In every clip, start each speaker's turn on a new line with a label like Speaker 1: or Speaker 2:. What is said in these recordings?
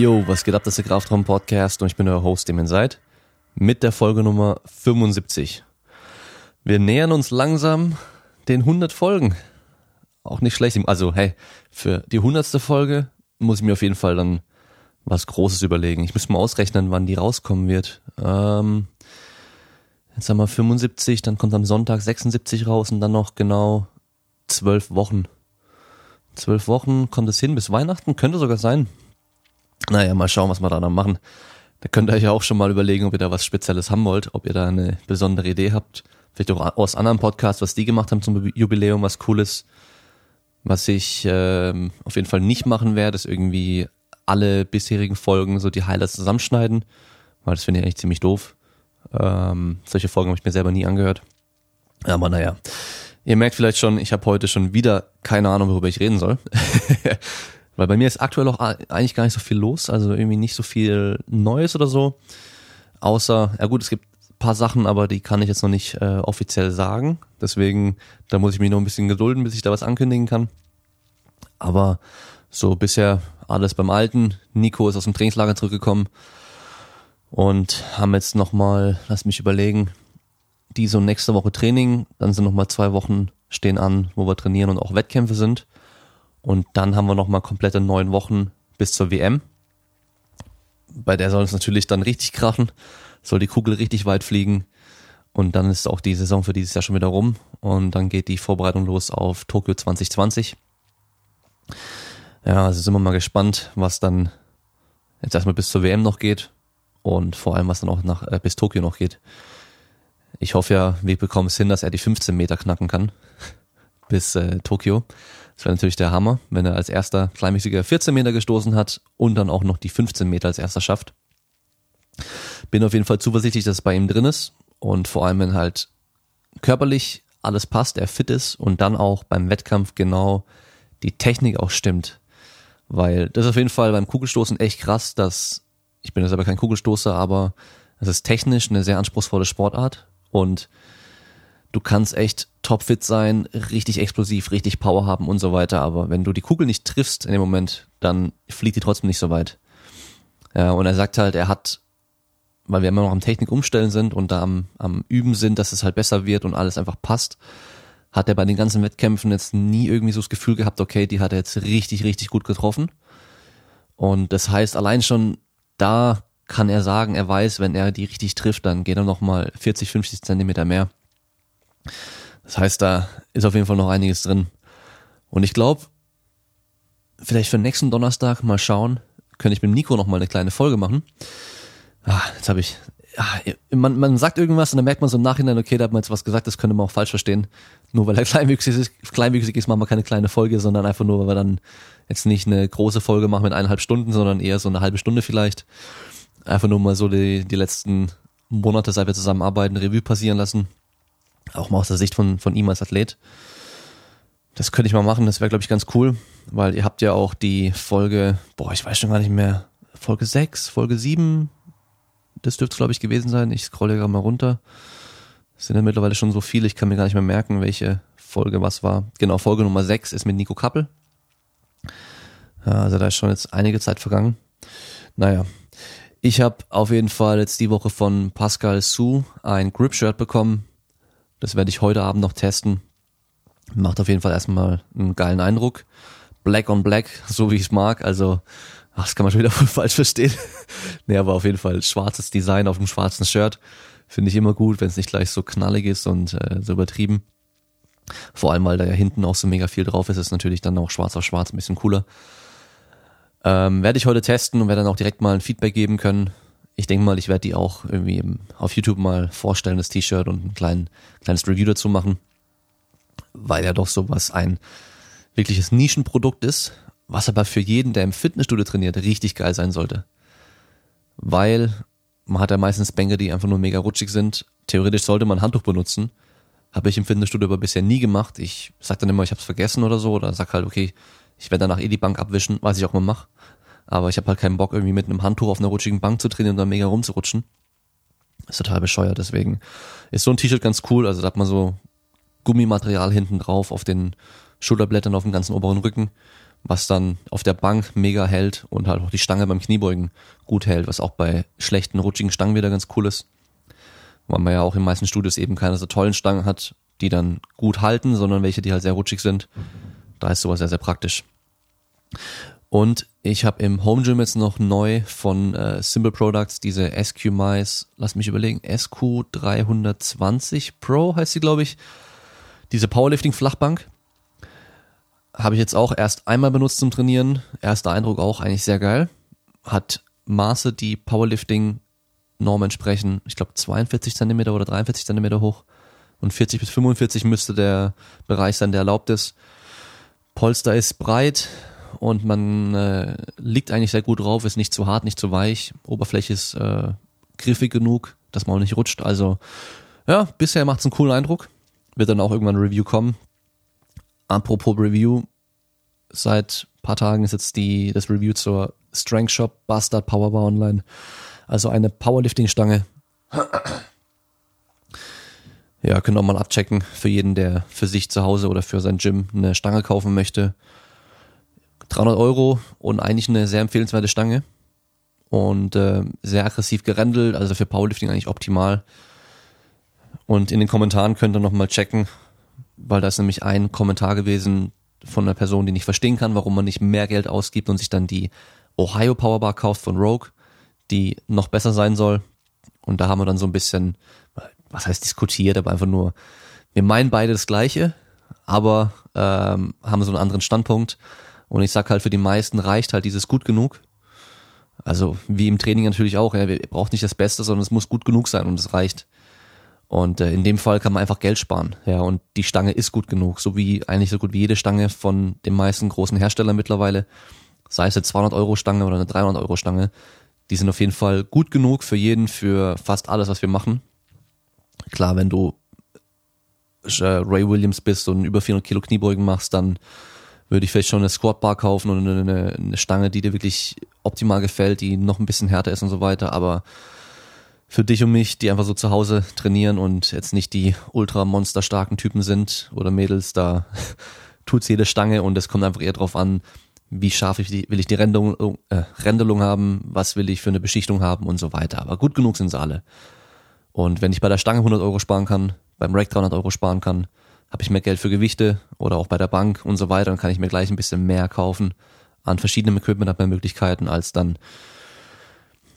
Speaker 1: Yo, was geht ab, das ist der Kraftraum Podcast und ich bin euer Host, dem ihr seid, mit der Folge Nummer 75. Wir nähern uns langsam den 100 Folgen. Auch nicht schlecht. Also, hey, für die 100. Folge muss ich mir auf jeden Fall dann was Großes überlegen. Ich muss mal ausrechnen, wann die rauskommen wird. Ähm, jetzt haben wir 75, dann kommt am Sonntag 76 raus und dann noch genau zwölf Wochen. Zwölf Wochen kommt es hin bis Weihnachten, könnte sogar sein. Naja, mal schauen, was wir da dann machen. Da könnt ihr euch ja auch schon mal überlegen, ob ihr da was Spezielles haben wollt, ob ihr da eine besondere Idee habt. Vielleicht auch aus anderen Podcasts, was die gemacht haben zum Jubiläum, was Cooles. Was ich ähm, auf jeden Fall nicht machen werde, ist irgendwie alle bisherigen Folgen so die Highlights zusammenschneiden, weil das finde ich eigentlich ziemlich doof. Ähm, solche Folgen habe ich mir selber nie angehört. Aber naja, ihr merkt vielleicht schon, ich habe heute schon wieder keine Ahnung, worüber ich reden soll. Weil bei mir ist aktuell auch eigentlich gar nicht so viel los, also irgendwie nicht so viel Neues oder so. Außer, ja gut, es gibt paar Sachen, aber die kann ich jetzt noch nicht äh, offiziell sagen. Deswegen, da muss ich mich noch ein bisschen gedulden, bis ich da was ankündigen kann. Aber so bisher alles beim Alten. Nico ist aus dem Trainingslager zurückgekommen und haben jetzt nochmal, lass mich überlegen, diese und nächste Woche Training. Dann sind nochmal zwei Wochen stehen an, wo wir trainieren und auch Wettkämpfe sind. Und dann haben wir nochmal komplette neun Wochen bis zur WM. Bei der soll es natürlich dann richtig krachen, soll die Kugel richtig weit fliegen. Und dann ist auch die Saison für dieses Jahr schon wieder rum. Und dann geht die Vorbereitung los auf Tokio 2020. Ja, also sind wir mal gespannt, was dann jetzt erstmal bis zur WM noch geht. Und vor allem, was dann auch nach, äh, bis Tokio noch geht. Ich hoffe ja, wir bekommen es hin, dass er die 15 Meter knacken kann. Bis äh, Tokio. Das wäre natürlich der Hammer, wenn er als erster kleinmäßiger 14 Meter gestoßen hat und dann auch noch die 15 Meter als erster schafft. Bin auf jeden Fall zuversichtlich, dass es bei ihm drin ist und vor allem, wenn halt körperlich alles passt, er fit ist und dann auch beim Wettkampf genau die Technik auch stimmt. Weil das ist auf jeden Fall beim Kugelstoßen echt krass, dass, ich bin jetzt aber kein Kugelstoßer, aber es ist technisch eine sehr anspruchsvolle Sportart und du kannst echt topfit sein, richtig explosiv, richtig Power haben und so weiter, aber wenn du die Kugel nicht triffst in dem Moment, dann fliegt die trotzdem nicht so weit. Ja, und er sagt halt, er hat, weil wir immer noch am Technik umstellen sind und da am, am Üben sind, dass es halt besser wird und alles einfach passt, hat er bei den ganzen Wettkämpfen jetzt nie irgendwie so das Gefühl gehabt, okay, die hat er jetzt richtig, richtig gut getroffen. Und das heißt, allein schon da kann er sagen, er weiß, wenn er die richtig trifft, dann geht er nochmal 40, 50 Zentimeter mehr. Das heißt, da ist auf jeden Fall noch einiges drin. Und ich glaube, vielleicht für nächsten Donnerstag mal schauen, könnte ich mit Nico noch mal eine kleine Folge machen. Ah, jetzt habe ich, ah, man, man sagt irgendwas und dann merkt man so im Nachhinein, okay, da hat man jetzt was gesagt, das könnte man auch falsch verstehen. Nur weil er kleinwüchsig ist, kleinwüchsig ist, machen wir keine kleine Folge, sondern einfach nur, weil wir dann jetzt nicht eine große Folge machen mit eineinhalb Stunden, sondern eher so eine halbe Stunde vielleicht. Einfach nur mal so die, die letzten Monate, seit wir zusammenarbeiten, Revue passieren lassen. Auch mal aus der Sicht von, von ihm als Athlet. Das könnte ich mal machen, das wäre, glaube ich, ganz cool, weil ihr habt ja auch die Folge, boah, ich weiß schon gar nicht mehr, Folge 6, Folge 7, das dürfte es, glaube ich, gewesen sein. Ich scrolle gerade mal runter. Es sind ja mittlerweile schon so viele, ich kann mir gar nicht mehr merken, welche Folge was war. Genau, Folge Nummer 6 ist mit Nico Kappel. Also da ist schon jetzt einige Zeit vergangen. Naja, ich habe auf jeden Fall jetzt die Woche von Pascal Su ein Grip-Shirt bekommen. Das werde ich heute Abend noch testen. Macht auf jeden Fall erstmal einen geilen Eindruck. Black on Black, so wie ich es mag. Also, ach, das kann man schon wieder voll falsch verstehen. nee, aber auf jeden Fall schwarzes Design auf dem schwarzen Shirt. Finde ich immer gut, wenn es nicht gleich so knallig ist und äh, so übertrieben. Vor allem, weil da ja hinten auch so mega viel drauf ist, ist natürlich dann auch schwarz auf schwarz ein bisschen cooler. Ähm, werde ich heute testen und werde dann auch direkt mal ein Feedback geben können, ich denke mal, ich werde die auch irgendwie auf YouTube mal vorstellen, das T-Shirt und ein klein, kleines Review dazu machen, weil ja doch sowas ein wirkliches Nischenprodukt ist, was aber für jeden, der im Fitnessstudio trainiert, richtig geil sein sollte. Weil man hat ja meistens Bänke, die einfach nur mega rutschig sind. Theoretisch sollte man ein Handtuch benutzen. Habe ich im Fitnessstudio aber bisher nie gemacht. Ich sag dann immer, ich habe es vergessen oder so, oder sag halt, okay, ich werde danach eh die Bank abwischen, was ich auch mal mache. Aber ich habe halt keinen Bock, irgendwie mit einem Handtuch auf einer rutschigen Bank zu trainieren und dann mega rumzurutschen. ist total bescheuert, deswegen ist so ein T-Shirt ganz cool. Also da hat man so Gummimaterial hinten drauf auf den Schulterblättern, auf dem ganzen oberen Rücken, was dann auf der Bank mega hält und halt auch die Stange beim Kniebeugen gut hält, was auch bei schlechten, rutschigen Stangen wieder ganz cool ist. Weil man ja auch in meisten Studios eben keine so tollen Stangen hat, die dann gut halten, sondern welche, die halt sehr rutschig sind. Da ist sowas sehr, sehr praktisch. Und ich habe im Home Gym jetzt noch neu von äh, Simple Products diese SQ Mice, lass mich überlegen, SQ320 Pro heißt sie, glaube ich. Diese Powerlifting Flachbank habe ich jetzt auch erst einmal benutzt zum Trainieren. Erster Eindruck auch eigentlich sehr geil. Hat Maße, die Powerlifting Norm entsprechen. Ich glaube 42 Zentimeter oder 43 Zentimeter hoch. Und 40 bis 45 müsste der Bereich sein, der erlaubt ist. Polster ist breit und man äh, liegt eigentlich sehr gut drauf, ist nicht zu hart, nicht zu weich. Oberfläche ist äh, griffig genug, dass man auch nicht rutscht. Also ja, bisher macht es einen coolen Eindruck. Wird dann auch irgendwann ein Review kommen. Apropos Review, seit paar Tagen ist jetzt die, das Review zur Strength Shop Bastard Powerbar online. Also eine Powerlifting-Stange. Ja, können auch mal abchecken für jeden, der für sich zu Hause oder für sein Gym eine Stange kaufen möchte. 300 Euro und eigentlich eine sehr empfehlenswerte Stange und äh, sehr aggressiv gerendelt, also für Powerlifting eigentlich optimal. Und in den Kommentaren könnt ihr nochmal checken, weil da ist nämlich ein Kommentar gewesen von einer Person, die nicht verstehen kann, warum man nicht mehr Geld ausgibt und sich dann die Ohio Powerbar kauft von Rogue, die noch besser sein soll. Und da haben wir dann so ein bisschen, was heißt diskutiert, aber einfach nur, wir meinen beide das Gleiche, aber ähm, haben so einen anderen Standpunkt. Und ich sag halt, für die meisten reicht halt dieses gut genug. Also wie im Training natürlich auch, ja, wir braucht nicht das Beste, sondern es muss gut genug sein und es reicht. Und äh, in dem Fall kann man einfach Geld sparen. Ja, und die Stange ist gut genug, so wie eigentlich so gut wie jede Stange von den meisten großen Herstellern mittlerweile. Sei es eine 200 Euro Stange oder eine 300 Euro Stange. Die sind auf jeden Fall gut genug für jeden, für fast alles, was wir machen. Klar, wenn du äh, Ray Williams bist und über 400 Kilo Kniebeugen machst, dann würde ich vielleicht schon eine Squat Bar kaufen und eine, eine Stange, die dir wirklich optimal gefällt, die noch ein bisschen härter ist und so weiter. Aber für dich und mich, die einfach so zu Hause trainieren und jetzt nicht die ultra monsterstarken Typen sind oder Mädels, da tut's jede Stange und es kommt einfach eher drauf an, wie scharf ich die, will ich die Rendelung, äh, Rendelung haben, was will ich für eine Beschichtung haben und so weiter. Aber gut genug sind sie alle. Und wenn ich bei der Stange 100 Euro sparen kann, beim Rack 300 Euro sparen kann, habe ich mehr Geld für Gewichte oder auch bei der Bank und so weiter, dann kann ich mir gleich ein bisschen mehr kaufen an verschiedenem Equipment, habe mehr Möglichkeiten als dann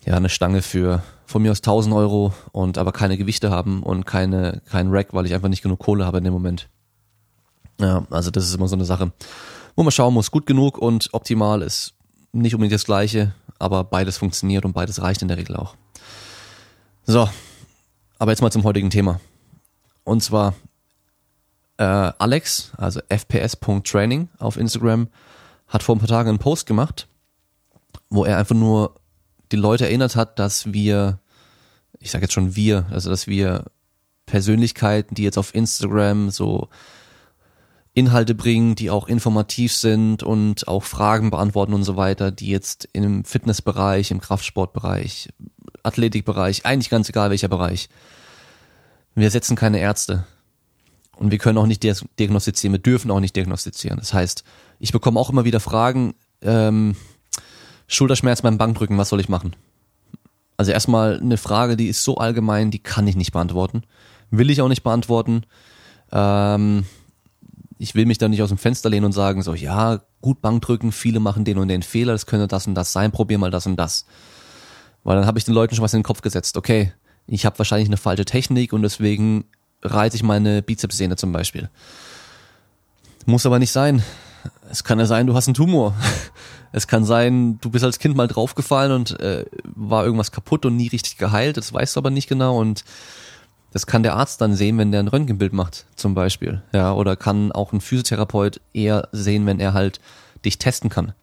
Speaker 1: ja eine Stange für von mir aus 1000 Euro und aber keine Gewichte haben und keine kein Rack, weil ich einfach nicht genug Kohle habe in dem Moment. Ja, also das ist immer so eine Sache, wo man schauen muss, gut genug und optimal ist nicht unbedingt das gleiche, aber beides funktioniert und beides reicht in der Regel auch. So, aber jetzt mal zum heutigen Thema. Und zwar äh, Alex, also fps.training auf Instagram, hat vor ein paar Tagen einen Post gemacht, wo er einfach nur die Leute erinnert hat, dass wir, ich sage jetzt schon wir, also dass wir Persönlichkeiten, die jetzt auf Instagram so Inhalte bringen, die auch informativ sind und auch Fragen beantworten und so weiter, die jetzt im Fitnessbereich, im Kraftsportbereich, Athletikbereich, eigentlich ganz egal welcher Bereich. Wir setzen keine Ärzte. Und wir können auch nicht diagnostizieren, wir dürfen auch nicht diagnostizieren. Das heißt, ich bekomme auch immer wieder Fragen, ähm, Schulterschmerz beim Bankdrücken, was soll ich machen? Also erstmal eine Frage, die ist so allgemein, die kann ich nicht beantworten. Will ich auch nicht beantworten. Ähm, ich will mich da nicht aus dem Fenster lehnen und sagen, so, ja, gut Bankdrücken, viele machen den und den Fehler, das könnte das und das sein, probier mal das und das. Weil dann habe ich den Leuten schon was in den Kopf gesetzt. Okay, ich habe wahrscheinlich eine falsche Technik und deswegen reiße ich meine Bizepssehne zum Beispiel. Muss aber nicht sein. Es kann ja sein, du hast einen Tumor. Es kann sein, du bist als Kind mal draufgefallen und äh, war irgendwas kaputt und nie richtig geheilt. Das weißt du aber nicht genau und das kann der Arzt dann sehen, wenn der ein Röntgenbild macht, zum Beispiel. Ja, oder kann auch ein Physiotherapeut eher sehen, wenn er halt dich testen kann.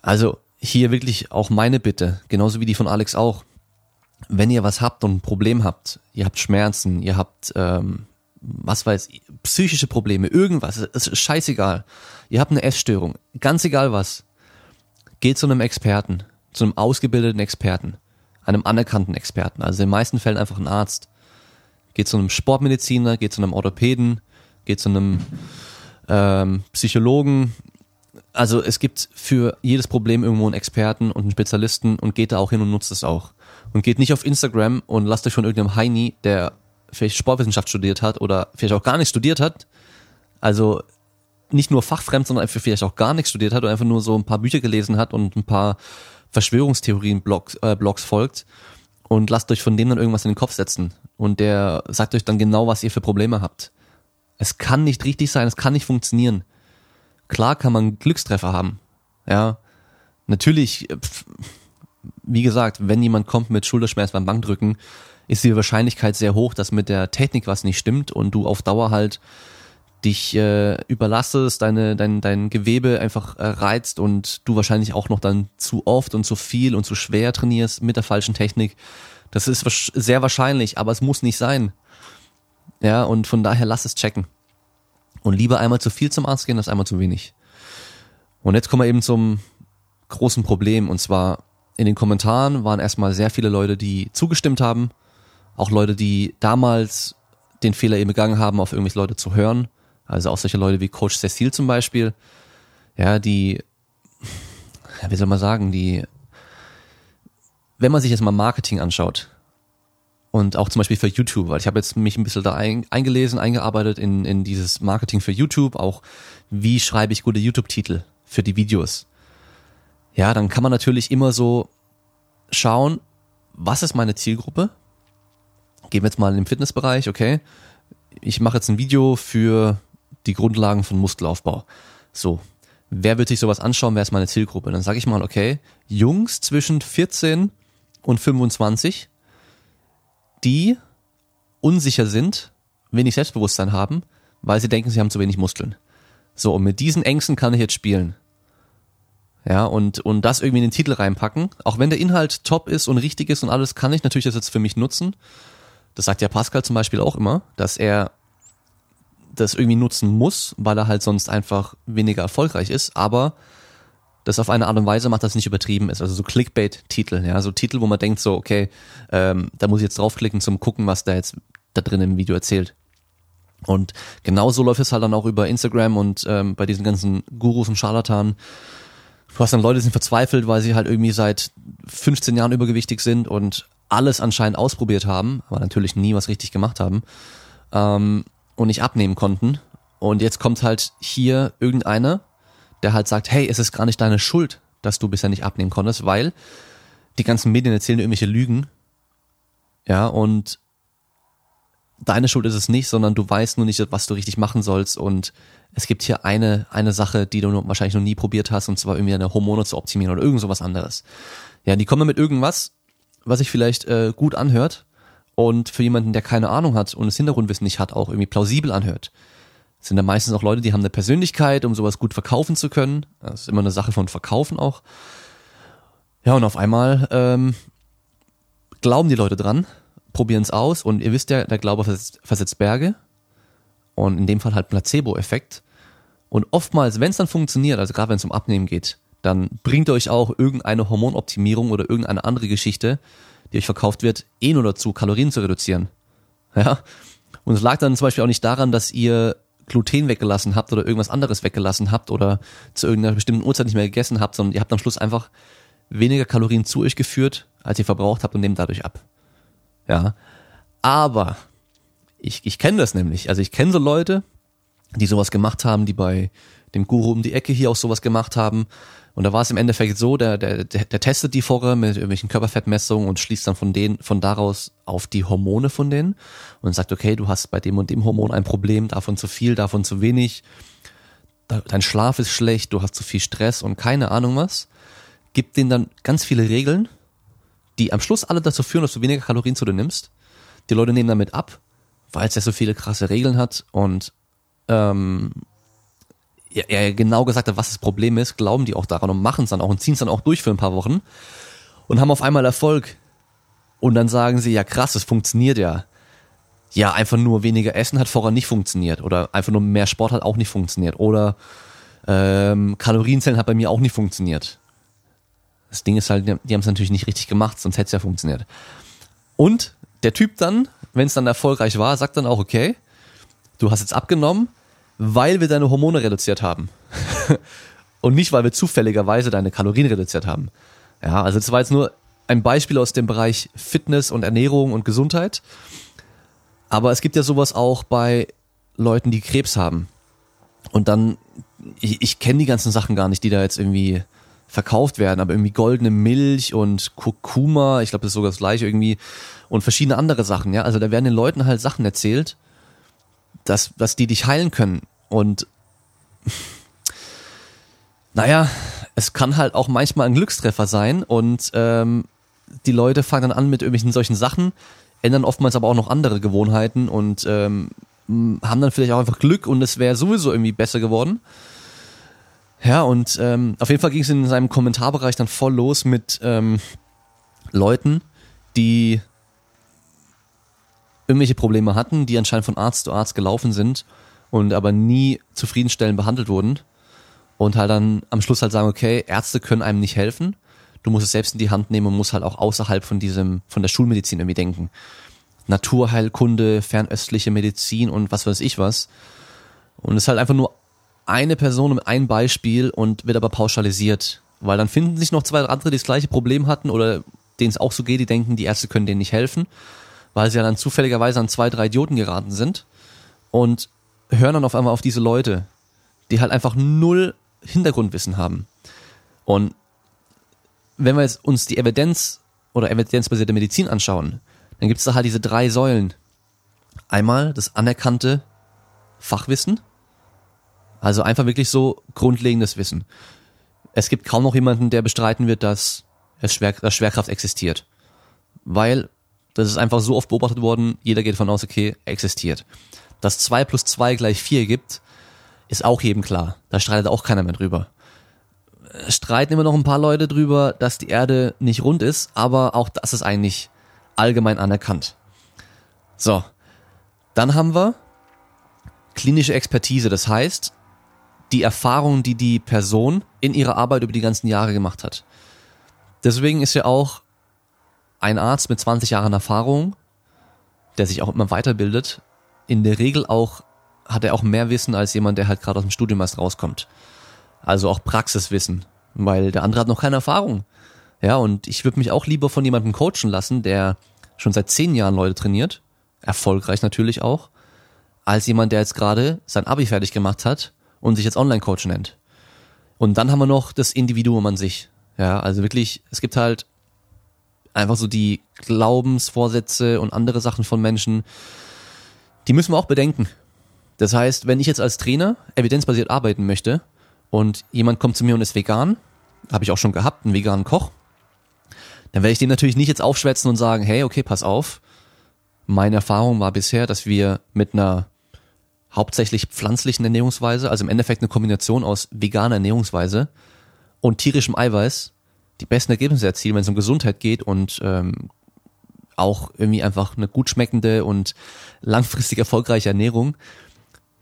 Speaker 1: Also hier wirklich auch meine Bitte, genauso wie die von Alex auch. Wenn ihr was habt und ein Problem habt, ihr habt Schmerzen, ihr habt ähm, was weiß ich, psychische Probleme, irgendwas, es ist scheißegal. Ihr habt eine Essstörung, ganz egal was. Geht zu einem Experten, zu einem ausgebildeten Experten, einem anerkannten Experten, also in den meisten Fällen einfach ein Arzt. Geht zu einem Sportmediziner, geht zu einem Orthopäden, geht zu einem ähm, Psychologen, also es gibt für jedes Problem irgendwo einen Experten und einen Spezialisten und geht da auch hin und nutzt es auch. Und geht nicht auf Instagram und lasst euch von irgendeinem Heini, der vielleicht Sportwissenschaft studiert hat oder vielleicht auch gar nicht studiert hat, also nicht nur fachfremd, sondern einfach vielleicht auch gar nichts studiert hat oder einfach nur so ein paar Bücher gelesen hat und ein paar Verschwörungstheorien-Blogs äh, Blogs folgt und lasst euch von dem dann irgendwas in den Kopf setzen. Und der sagt euch dann genau, was ihr für Probleme habt. Es kann nicht richtig sein, es kann nicht funktionieren. Klar kann man Glückstreffer haben. Ja. Natürlich, äh, wie gesagt, wenn jemand kommt mit Schulterschmerz beim Bankdrücken, ist die Wahrscheinlichkeit sehr hoch, dass mit der Technik was nicht stimmt und du auf Dauer halt dich äh, überlastest, deine, dein, dein Gewebe einfach äh, reizt und du wahrscheinlich auch noch dann zu oft und zu viel und zu schwer trainierst mit der falschen Technik. Das ist sehr wahrscheinlich, aber es muss nicht sein. Ja, und von daher lass es checken. Und lieber einmal zu viel zum Arzt gehen, als einmal zu wenig. Und jetzt kommen wir eben zum großen Problem. Und zwar in den Kommentaren waren erstmal sehr viele Leute, die zugestimmt haben. Auch Leute, die damals den Fehler eben begangen haben, auf irgendwelche Leute zu hören also auch solche Leute wie Coach Cecil zum Beispiel, ja, die, wie soll man sagen, die, wenn man sich jetzt mal Marketing anschaut und auch zum Beispiel für YouTube, weil ich habe jetzt mich ein bisschen da ein, eingelesen, eingearbeitet in, in dieses Marketing für YouTube, auch wie schreibe ich gute YouTube-Titel für die Videos. Ja, dann kann man natürlich immer so schauen, was ist meine Zielgruppe? Gehen wir jetzt mal in den Fitnessbereich, okay. Ich mache jetzt ein Video für die Grundlagen von Muskelaufbau. So, wer wird sich sowas anschauen, wer ist meine Zielgruppe? Dann sage ich mal, okay, Jungs zwischen 14 und 25, die unsicher sind, wenig Selbstbewusstsein haben, weil sie denken, sie haben zu wenig Muskeln. So, und mit diesen Ängsten kann ich jetzt spielen. Ja, und, und das irgendwie in den Titel reinpacken. Auch wenn der Inhalt top ist und richtig ist und alles, kann ich natürlich das jetzt für mich nutzen. Das sagt ja Pascal zum Beispiel auch immer, dass er das irgendwie nutzen muss, weil er halt sonst einfach weniger erfolgreich ist, aber das auf eine Art und Weise macht, dass es nicht übertrieben ist. Also so Clickbait-Titel, ja, so Titel, wo man denkt so, okay, ähm, da muss ich jetzt draufklicken zum gucken, was da jetzt da drin im Video erzählt. Und genauso läuft es halt dann auch über Instagram und ähm, bei diesen ganzen Gurus und Scharlatanen. Du hast dann Leute, die sind verzweifelt, weil sie halt irgendwie seit 15 Jahren übergewichtig sind und alles anscheinend ausprobiert haben, aber natürlich nie was richtig gemacht haben. Ähm, und nicht abnehmen konnten. Und jetzt kommt halt hier irgendeiner, der halt sagt, hey, es ist gar nicht deine Schuld, dass du bisher nicht abnehmen konntest, weil die ganzen Medien erzählen irgendwelche Lügen. Ja, und deine Schuld ist es nicht, sondern du weißt nur nicht, was du richtig machen sollst. Und es gibt hier eine, eine Sache, die du wahrscheinlich noch nie probiert hast, und zwar irgendwie deine Hormone zu optimieren oder irgend sowas anderes. Ja, die kommen mit irgendwas, was sich vielleicht äh, gut anhört, und für jemanden, der keine Ahnung hat und das Hintergrundwissen nicht hat, auch irgendwie plausibel anhört. Das sind da meistens auch Leute, die haben eine Persönlichkeit, um sowas gut verkaufen zu können. Das ist immer eine Sache von Verkaufen auch. Ja, und auf einmal ähm, glauben die Leute dran, probieren es aus und ihr wisst ja, der Glaube versetzt, versetzt Berge und in dem Fall halt Placebo-Effekt. Und oftmals, wenn es dann funktioniert, also gerade wenn es um Abnehmen geht, dann bringt euch auch irgendeine Hormonoptimierung oder irgendeine andere Geschichte, die euch verkauft wird, eh nur dazu, Kalorien zu reduzieren. Ja. Und es lag dann zum Beispiel auch nicht daran, dass ihr Gluten weggelassen habt oder irgendwas anderes weggelassen habt oder zu irgendeiner bestimmten Uhrzeit nicht mehr gegessen habt, sondern ihr habt am Schluss einfach weniger Kalorien zu euch geführt, als ihr verbraucht habt und nehmt dadurch ab. Ja. Aber ich, ich kenne das nämlich. Also ich kenne so Leute, die sowas gemacht haben, die bei dem Guru um die Ecke hier auch sowas gemacht haben, und da war es im Endeffekt so, der, der, der, testet die vorher mit irgendwelchen Körperfettmessungen und schließt dann von denen, von daraus auf die Hormone von denen und sagt, okay, du hast bei dem und dem Hormon ein Problem, davon zu viel, davon zu wenig, dein Schlaf ist schlecht, du hast zu viel Stress und keine Ahnung was. Gibt denen dann ganz viele Regeln, die am Schluss alle dazu führen, dass du weniger Kalorien zu dir nimmst. Die Leute nehmen damit ab, weil es ja so viele krasse Regeln hat und ähm, er genau gesagt hat, was das Problem ist, glauben die auch daran und machen es dann auch und ziehen es dann auch durch für ein paar Wochen und haben auf einmal Erfolg. Und dann sagen sie, ja krass, es funktioniert ja. Ja, einfach nur weniger Essen hat vorher nicht funktioniert. Oder einfach nur mehr Sport hat auch nicht funktioniert. Oder ähm, Kalorienzellen hat bei mir auch nicht funktioniert. Das Ding ist halt, die haben es natürlich nicht richtig gemacht, sonst hätte es ja funktioniert. Und der Typ dann, wenn es dann erfolgreich war, sagt dann auch, okay, du hast jetzt abgenommen, weil wir deine Hormone reduziert haben. Und nicht, weil wir zufälligerweise deine Kalorien reduziert haben. Ja, also das war jetzt nur ein Beispiel aus dem Bereich Fitness und Ernährung und Gesundheit. Aber es gibt ja sowas auch bei Leuten, die Krebs haben. Und dann, ich, ich kenne die ganzen Sachen gar nicht, die da jetzt irgendwie verkauft werden, aber irgendwie goldene Milch und Kurkuma, ich glaube, das ist sogar das gleiche irgendwie und verschiedene andere Sachen, ja. Also da werden den Leuten halt Sachen erzählt, dass, dass die dich heilen können. Und naja, es kann halt auch manchmal ein Glückstreffer sein und ähm, die Leute fangen dann an mit irgendwelchen solchen Sachen, ändern oftmals aber auch noch andere Gewohnheiten und ähm, haben dann vielleicht auch einfach Glück und es wäre sowieso irgendwie besser geworden. Ja, und ähm, auf jeden Fall ging es in seinem Kommentarbereich dann voll los mit ähm, Leuten, die irgendwelche Probleme hatten, die anscheinend von Arzt zu Arzt gelaufen sind und aber nie zufriedenstellend behandelt wurden und halt dann am Schluss halt sagen, okay, Ärzte können einem nicht helfen, du musst es selbst in die Hand nehmen und musst halt auch außerhalb von diesem, von der Schulmedizin irgendwie denken. Naturheilkunde, fernöstliche Medizin und was weiß ich was. Und es ist halt einfach nur eine Person mit einem Beispiel und wird aber pauschalisiert. Weil dann finden sich noch zwei andere, die das gleiche Problem hatten oder denen es auch so geht, die denken, die Ärzte können denen nicht helfen, weil sie ja dann zufälligerweise an zwei, drei Idioten geraten sind und hören dann auf einmal auf diese Leute, die halt einfach null Hintergrundwissen haben. Und wenn wir jetzt uns die Evidenz oder evidenzbasierte Medizin anschauen, dann gibt es da halt diese drei Säulen. Einmal das anerkannte Fachwissen, also einfach wirklich so grundlegendes Wissen. Es gibt kaum noch jemanden, der bestreiten wird, dass, es Schwer, dass Schwerkraft existiert. Weil das ist einfach so oft beobachtet worden, jeder geht davon aus, okay, existiert. Dass zwei plus zwei gleich vier gibt, ist auch jedem klar. Da streitet auch keiner mehr drüber. Streiten immer noch ein paar Leute drüber, dass die Erde nicht rund ist, aber auch das ist eigentlich allgemein anerkannt. So. Dann haben wir klinische Expertise. Das heißt, die Erfahrung, die die Person in ihrer Arbeit über die ganzen Jahre gemacht hat. Deswegen ist ja auch ein Arzt mit 20 Jahren Erfahrung, der sich auch immer weiterbildet, in der Regel auch, hat er auch mehr Wissen als jemand, der halt gerade aus dem Studium erst rauskommt. Also auch Praxiswissen, weil der andere hat noch keine Erfahrung. Ja, und ich würde mich auch lieber von jemandem coachen lassen, der schon seit zehn Jahren Leute trainiert, erfolgreich natürlich auch, als jemand, der jetzt gerade sein Abi fertig gemacht hat und sich jetzt Online-Coach nennt. Und dann haben wir noch das Individuum an sich. Ja, also wirklich, es gibt halt einfach so die Glaubensvorsätze und andere Sachen von Menschen, die müssen wir auch bedenken. Das heißt, wenn ich jetzt als Trainer evidenzbasiert arbeiten möchte und jemand kommt zu mir und ist vegan, habe ich auch schon gehabt, einen veganen Koch, dann werde ich dem natürlich nicht jetzt aufschwätzen und sagen, hey, okay, pass auf. Meine Erfahrung war bisher, dass wir mit einer hauptsächlich pflanzlichen Ernährungsweise, also im Endeffekt eine Kombination aus veganer Ernährungsweise und tierischem Eiweiß, die besten Ergebnisse erzielen, wenn es um Gesundheit geht und ähm, auch irgendwie einfach eine gut schmeckende und langfristig erfolgreiche Ernährung,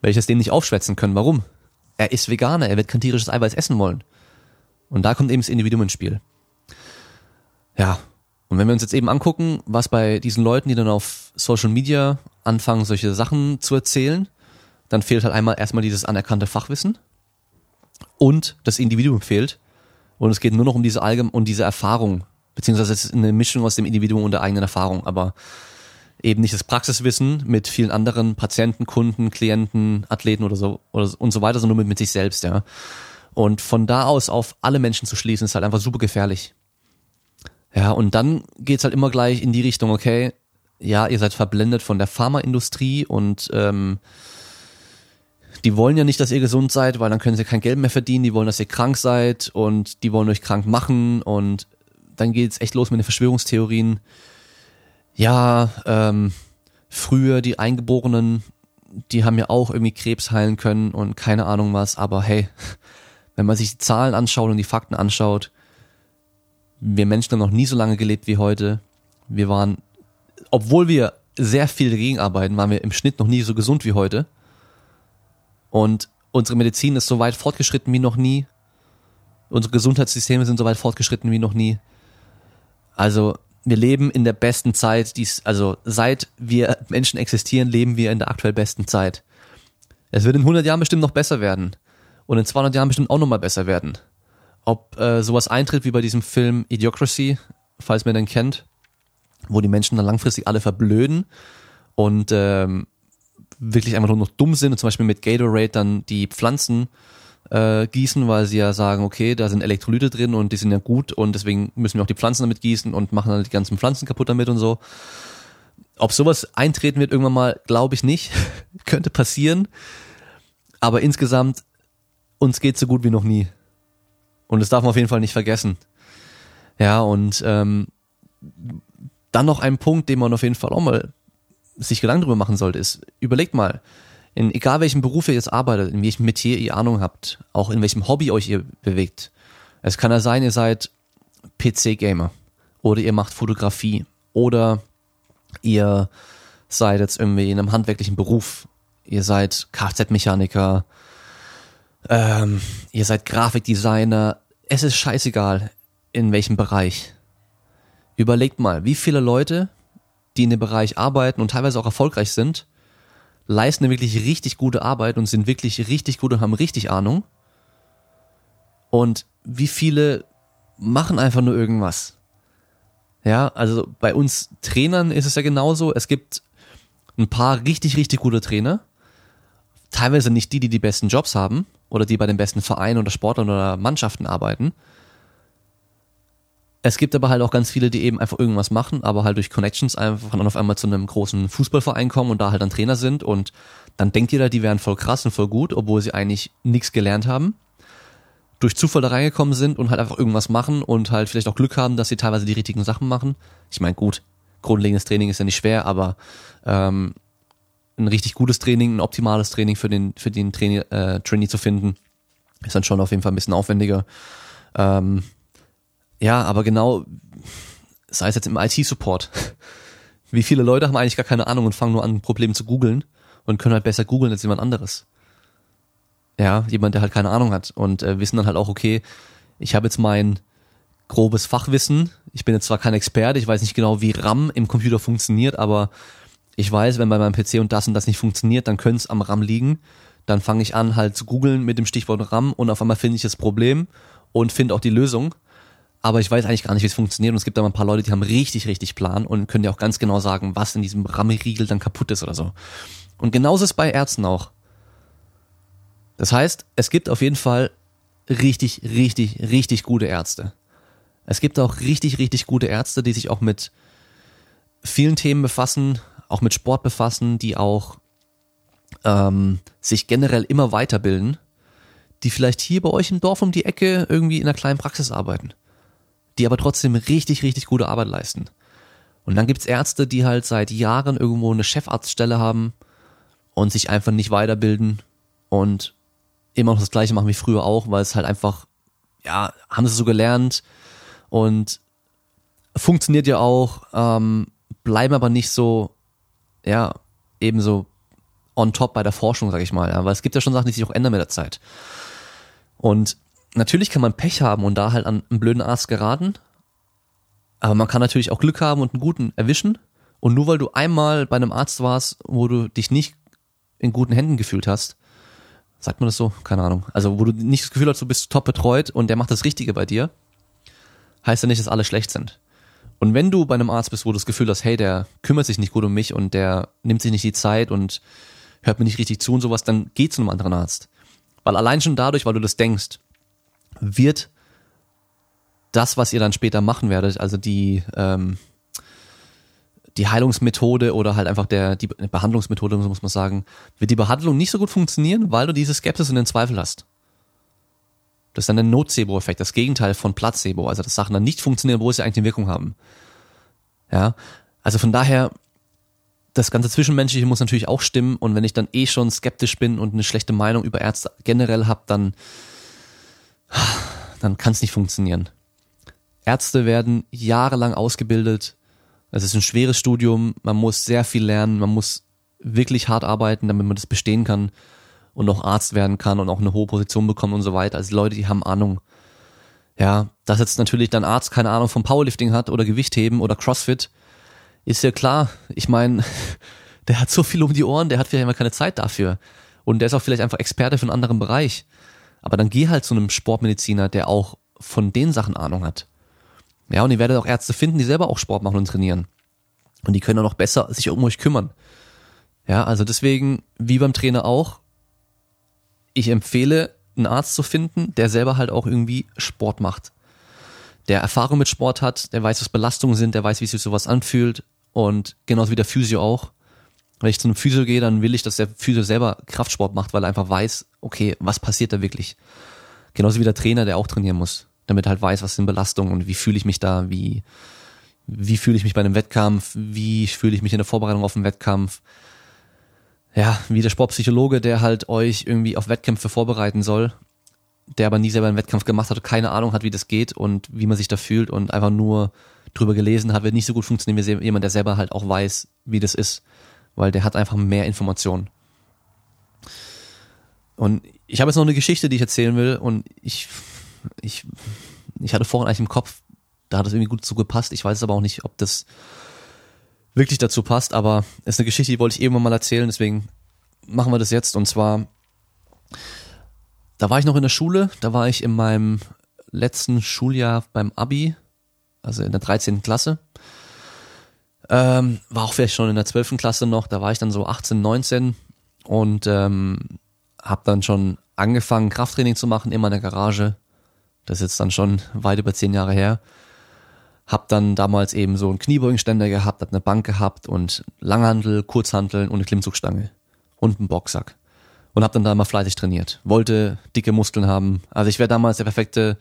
Speaker 1: werde ich das dem nicht aufschwätzen können. Warum? Er ist Veganer, er wird kein tierisches Eiweiß essen wollen. Und da kommt eben das Individuum ins Spiel. Ja, und wenn wir uns jetzt eben angucken, was bei diesen Leuten, die dann auf Social Media anfangen, solche Sachen zu erzählen, dann fehlt halt einmal erstmal dieses anerkannte Fachwissen und das Individuum fehlt. Und es geht nur noch um diese Allgem um diese Erfahrung, beziehungsweise es ist eine Mischung aus dem Individuum und der eigenen Erfahrung, aber eben nicht das Praxiswissen mit vielen anderen Patienten, Kunden, Klienten, Athleten oder so oder, und so weiter, sondern nur mit, mit sich selbst, ja. Und von da aus auf alle Menschen zu schließen, ist halt einfach super gefährlich. Ja, und dann geht's halt immer gleich in die Richtung, okay, ja, ihr seid verblendet von der Pharmaindustrie und ähm, die wollen ja nicht, dass ihr gesund seid, weil dann können sie kein Geld mehr verdienen. Die wollen, dass ihr krank seid und die wollen euch krank machen und dann geht's echt los mit den Verschwörungstheorien. Ja, ähm, früher die Eingeborenen, die haben ja auch irgendwie Krebs heilen können und keine Ahnung was, aber hey, wenn man sich die Zahlen anschaut und die Fakten anschaut, wir Menschen haben noch nie so lange gelebt wie heute. Wir waren, obwohl wir sehr viel dagegen arbeiten, waren wir im Schnitt noch nie so gesund wie heute. Und unsere Medizin ist so weit fortgeschritten wie noch nie. Unsere Gesundheitssysteme sind so weit fortgeschritten wie noch nie. Also wir leben in der besten Zeit, dies, also seit wir Menschen existieren, leben wir in der aktuell besten Zeit. Es wird in 100 Jahren bestimmt noch besser werden. und in 200 Jahren bestimmt auch nochmal besser werden. Ob äh, sowas eintritt wie bei diesem Film Idiocracy, falls man den kennt, wo die Menschen dann langfristig alle verblöden und ähm, wirklich einfach nur noch dumm sind und zum Beispiel mit Gatorade dann die Pflanzen äh, gießen, weil sie ja sagen, okay, da sind Elektrolyte drin und die sind ja gut und deswegen müssen wir auch die Pflanzen damit gießen und machen dann die ganzen Pflanzen kaputt damit und so. Ob sowas eintreten wird irgendwann mal, glaube ich nicht. Könnte passieren. Aber insgesamt, uns geht so gut wie noch nie. Und das darf man auf jeden Fall nicht vergessen. Ja, und ähm, dann noch ein Punkt, den man auf jeden Fall auch mal sich Gedanken drüber machen sollte, ist, überlegt mal, in egal welchem Beruf ihr jetzt arbeitet, in welchem Metier ihr Ahnung habt, auch in welchem Hobby euch ihr bewegt. Es kann ja sein, ihr seid PC-Gamer oder ihr macht Fotografie oder ihr seid jetzt irgendwie in einem handwerklichen Beruf, ihr seid Kfz-Mechaniker, ähm, ihr seid Grafikdesigner, es ist scheißegal, in welchem Bereich. Überlegt mal, wie viele Leute, die in dem Bereich arbeiten und teilweise auch erfolgreich sind, leisten wirklich richtig gute Arbeit und sind wirklich richtig gut und haben richtig Ahnung. Und wie viele machen einfach nur irgendwas. Ja, also bei uns Trainern ist es ja genauso. Es gibt ein paar richtig, richtig gute Trainer. Teilweise nicht die, die die besten Jobs haben oder die bei den besten Vereinen oder Sportlern oder Mannschaften arbeiten. Es gibt aber halt auch ganz viele, die eben einfach irgendwas machen, aber halt durch Connections einfach dann auf einmal zu einem großen Fußballverein kommen und da halt dann Trainer sind und dann denkt jeder, die wären voll krass und voll gut, obwohl sie eigentlich nichts gelernt haben. Durch Zufall da reingekommen sind und halt einfach irgendwas machen und halt vielleicht auch Glück haben, dass sie teilweise die richtigen Sachen machen. Ich meine, gut, grundlegendes Training ist ja nicht schwer, aber ähm, ein richtig gutes Training, ein optimales Training für den, für den Trainee, äh, Trainee zu finden, ist dann schon auf jeden Fall ein bisschen aufwendiger. Ähm, ja, aber genau, sei es jetzt im IT-Support. Wie viele Leute haben eigentlich gar keine Ahnung und fangen nur an, Probleme zu googeln und können halt besser googeln als jemand anderes. Ja, jemand, der halt keine Ahnung hat und äh, wissen dann halt auch, okay, ich habe jetzt mein grobes Fachwissen. Ich bin jetzt zwar kein Experte, ich weiß nicht genau, wie RAM im Computer funktioniert, aber ich weiß, wenn bei meinem PC und das und das nicht funktioniert, dann könnte es am RAM liegen. Dann fange ich an, halt zu googeln mit dem Stichwort RAM und auf einmal finde ich das Problem und finde auch die Lösung aber ich weiß eigentlich gar nicht, wie es funktioniert. Und es gibt da mal ein paar Leute, die haben richtig, richtig Plan und können dir auch ganz genau sagen, was in diesem Rammeriegel dann kaputt ist oder so. Und genauso ist es bei Ärzten auch. Das heißt, es gibt auf jeden Fall richtig, richtig, richtig gute Ärzte. Es gibt auch richtig, richtig gute Ärzte, die sich auch mit vielen Themen befassen, auch mit Sport befassen, die auch ähm, sich generell immer weiterbilden, die vielleicht hier bei euch im Dorf um die Ecke irgendwie in einer kleinen Praxis arbeiten die aber trotzdem richtig, richtig gute Arbeit leisten. Und dann gibt's Ärzte, die halt seit Jahren irgendwo eine Chefarztstelle haben und sich einfach nicht weiterbilden und immer noch das gleiche machen wie früher auch, weil es halt einfach, ja, haben sie so gelernt und funktioniert ja auch, ähm, bleiben aber nicht so, ja, ebenso on top bei der Forschung, sag ich mal, ja, weil es gibt ja schon Sachen, die sich auch ändern mit der Zeit. Und natürlich kann man Pech haben und da halt an einen blöden Arzt geraten. Aber man kann natürlich auch Glück haben und einen guten erwischen. Und nur weil du einmal bei einem Arzt warst, wo du dich nicht in guten Händen gefühlt hast, sagt man das so? Keine Ahnung. Also wo du nicht das Gefühl hast, du bist top betreut und der macht das Richtige bei dir, heißt ja nicht, dass alle schlecht sind. Und wenn du bei einem Arzt bist, wo du das Gefühl hast, hey, der kümmert sich nicht gut um mich und der nimmt sich nicht die Zeit und hört mir nicht richtig zu und sowas, dann geh zu einem anderen Arzt. Weil allein schon dadurch, weil du das denkst, wird das, was ihr dann später machen werdet, also die, ähm, die Heilungsmethode oder halt einfach der, die Behandlungsmethode, muss man sagen, wird die Behandlung nicht so gut funktionieren, weil du diese Skepsis und den Zweifel hast. Das ist dann der Nocebo-Effekt, das Gegenteil von Placebo, also dass Sachen dann nicht funktionieren, wo sie eigentlich eine Wirkung haben. Ja, also von daher, das ganze Zwischenmenschliche muss natürlich auch stimmen und wenn ich dann eh schon skeptisch bin und eine schlechte Meinung über Ärzte generell habe, dann dann kann es nicht funktionieren. Ärzte werden jahrelang ausgebildet. Es ist ein schweres Studium. Man muss sehr viel lernen. Man muss wirklich hart arbeiten, damit man das bestehen kann und auch Arzt werden kann und auch eine hohe Position bekommen und so weiter. Also Leute, die haben Ahnung. Ja, dass jetzt natürlich dein Arzt keine Ahnung vom Powerlifting hat oder Gewichtheben oder Crossfit, ist ja klar. Ich meine, der hat so viel um die Ohren, der hat vielleicht immer keine Zeit dafür. Und der ist auch vielleicht einfach Experte für einen anderen Bereich. Aber dann geh halt zu einem Sportmediziner, der auch von den Sachen Ahnung hat. Ja, und ihr werdet auch Ärzte finden, die selber auch Sport machen und trainieren. Und die können dann auch besser sich um euch kümmern. Ja, also deswegen, wie beim Trainer auch, ich empfehle, einen Arzt zu finden, der selber halt auch irgendwie Sport macht. Der Erfahrung mit Sport hat, der weiß, was Belastungen sind, der weiß, wie sich sowas anfühlt. Und genauso wie der Physio auch. Wenn ich zu einem Physio gehe, dann will ich, dass der Physio selber Kraftsport macht, weil er einfach weiß, okay, was passiert da wirklich. Genauso wie der Trainer, der auch trainieren muss damit halt weiß, was sind Belastungen und wie fühle ich mich da, wie, wie fühle ich mich bei einem Wettkampf, wie fühle ich mich in der Vorbereitung auf einen Wettkampf. Ja, wie der Sportpsychologe, der halt euch irgendwie auf Wettkämpfe vorbereiten soll, der aber nie selber einen Wettkampf gemacht hat keine Ahnung hat, wie das geht und wie man sich da fühlt und einfach nur drüber gelesen hat, wird nicht so gut funktionieren wie jemand, der selber halt auch weiß, wie das ist, weil der hat einfach mehr Informationen. Und ich habe jetzt noch eine Geschichte, die ich erzählen will und ich ich, ich hatte vorhin eigentlich im Kopf, da hat es irgendwie gut zugepasst. Ich weiß aber auch nicht, ob das wirklich dazu passt, aber es ist eine Geschichte, die wollte ich irgendwann mal erzählen, deswegen machen wir das jetzt. Und zwar, da war ich noch in der Schule, da war ich in meinem letzten Schuljahr beim Abi, also in der 13. Klasse. Ähm, war auch vielleicht schon in der 12. Klasse noch, da war ich dann so 18, 19 und ähm, habe dann schon angefangen, Krafttraining zu machen, immer in der Garage. Das ist jetzt dann schon weit über zehn Jahre her. Hab dann damals eben so einen Kniebeugenständer gehabt, hab eine Bank gehabt und Langhandel, Kurzhanteln und eine Klimmzugstange und einen Boxsack. Und hab dann da mal fleißig trainiert. Wollte dicke Muskeln haben. Also ich wäre damals der perfekte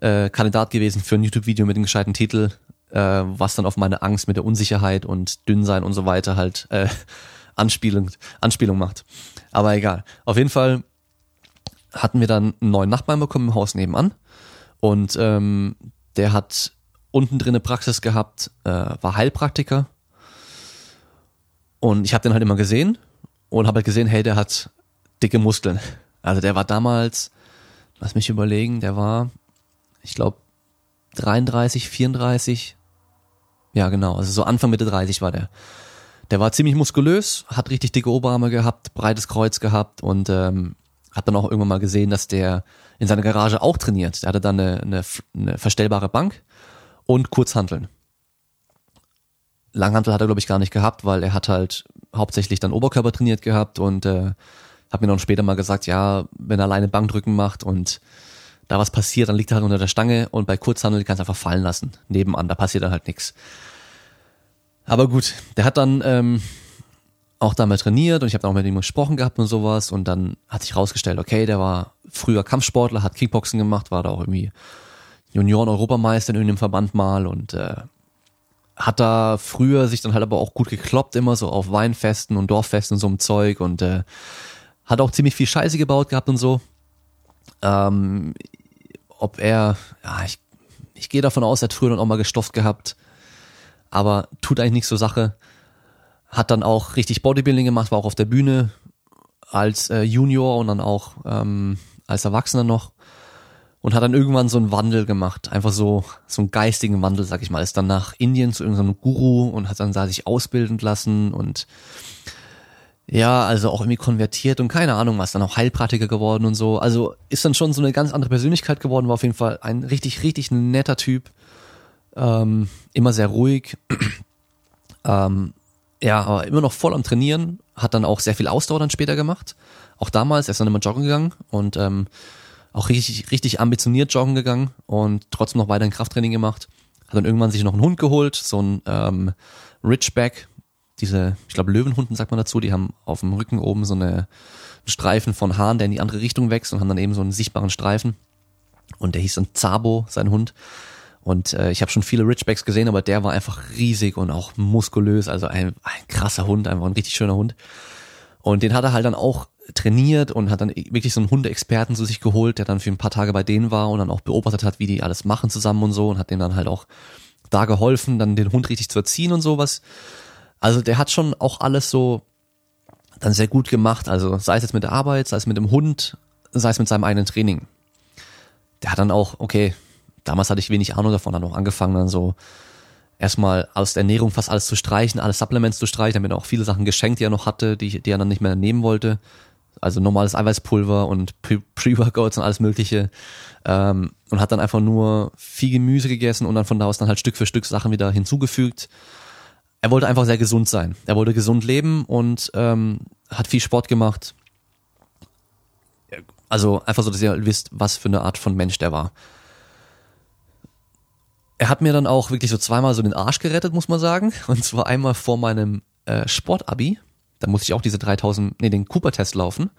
Speaker 1: äh, Kandidat gewesen für ein YouTube-Video mit dem gescheiten Titel, äh, was dann auf meine Angst mit der Unsicherheit und Dünnsein und so weiter halt äh, Anspielung, Anspielung macht. Aber egal. Auf jeden Fall hatten wir dann einen neuen Nachbarn bekommen im Haus nebenan. Und ähm, der hat unten drin eine Praxis gehabt, äh, war Heilpraktiker. Und ich habe den halt immer gesehen und habe halt gesehen, hey, der hat dicke Muskeln. Also der war damals, lass mich überlegen, der war, ich glaube, 33, 34. Ja, genau, also so Anfang Mitte 30 war der. Der war ziemlich muskulös, hat richtig dicke Oberarme gehabt, breites Kreuz gehabt und ähm, hab dann auch irgendwann mal gesehen, dass der in seiner Garage auch trainiert. Der hatte dann eine, eine, eine verstellbare Bank und Kurzhanteln. Langhantel hat er, glaube ich, gar nicht gehabt, weil er hat halt hauptsächlich dann Oberkörper trainiert gehabt und äh, hat mir dann später mal gesagt, ja, wenn er alleine Bankdrücken macht und da was passiert, dann liegt er halt unter der Stange und bei Kurzhandel kannst du einfach fallen lassen, nebenan, da passiert dann halt nichts. Aber gut, der hat dann ähm, auch damit trainiert und ich habe auch mit ihm gesprochen gehabt und sowas und dann hat sich rausgestellt, okay, der war früher Kampfsportler, hat Kickboxen gemacht, war da auch irgendwie Junioren-Europameister in irgendeinem Verband mal und äh, hat da früher sich dann halt aber auch gut gekloppt, immer so auf Weinfesten und Dorffesten und so einem Zeug und äh, hat auch ziemlich viel Scheiße gebaut gehabt und so. Ähm, ob er, ja, ich, ich gehe davon aus, er hat früher dann auch mal gestofft gehabt, aber tut eigentlich nichts zur Sache. Hat dann auch richtig Bodybuilding gemacht, war auch auf der Bühne als äh, Junior und dann auch ähm, als Erwachsener noch und hat dann irgendwann so einen Wandel gemacht, einfach so so einen geistigen Wandel, sag ich mal, ist dann nach Indien zu irgendeinem Guru und hat dann da sich ausbilden lassen und ja, also auch irgendwie konvertiert und keine Ahnung was, dann auch Heilpraktiker geworden und so. Also ist dann schon so eine ganz andere Persönlichkeit geworden, war auf jeden Fall ein richtig, richtig netter Typ. Ähm, immer sehr ruhig. ähm, ja, aber immer noch voll am Trainieren, hat dann auch sehr viel Ausdauer dann später gemacht. Auch damals, er ist dann immer joggen gegangen und ähm, auch richtig, richtig ambitioniert joggen gegangen und trotzdem noch weiter ein Krafttraining gemacht. Hat dann irgendwann sich noch einen Hund geholt, so ein ähm, Ridgeback, diese, ich glaube Löwenhunden sagt man dazu, die haben auf dem Rücken oben so eine Streifen von Haaren, der in die andere Richtung wächst und haben dann eben so einen sichtbaren Streifen. Und der hieß dann Zabo, sein Hund. Und äh, ich habe schon viele Ridgebacks gesehen, aber der war einfach riesig und auch muskulös, also ein, ein krasser Hund, einfach ein richtig schöner Hund. Und den hat er halt dann auch trainiert und hat dann wirklich so einen Hundeexperten zu sich geholt, der dann für ein paar Tage bei denen war und dann auch beobachtet hat, wie die alles machen zusammen und so und hat dem dann halt auch da geholfen, dann den Hund richtig zu erziehen und sowas. Also der hat schon auch alles so dann sehr gut gemacht, also sei es jetzt mit der Arbeit, sei es mit dem Hund, sei es mit seinem eigenen Training. Der hat dann auch, okay, damals hatte ich wenig Ahnung davon, dann auch angefangen dann so erstmal aus der Ernährung fast alles zu streichen, alle Supplements zu streichen, damit er auch viele Sachen geschenkt, die er noch hatte, die, die er dann nicht mehr nehmen wollte. also normales Eiweißpulver und Pre-Workouts und alles mögliche ähm, und hat dann einfach nur viel Gemüse gegessen und dann von da aus dann halt Stück für Stück Sachen wieder hinzugefügt. Er wollte einfach sehr gesund sein. Er wollte gesund leben und ähm, hat viel Sport gemacht. Also einfach so, dass ihr wisst, was für eine Art von Mensch der war. Er hat mir dann auch wirklich so zweimal so den Arsch gerettet, muss man sagen. Und zwar einmal vor meinem äh, Sportabi. Da musste ich auch diese 3000, nee, den Cooper-Test laufen.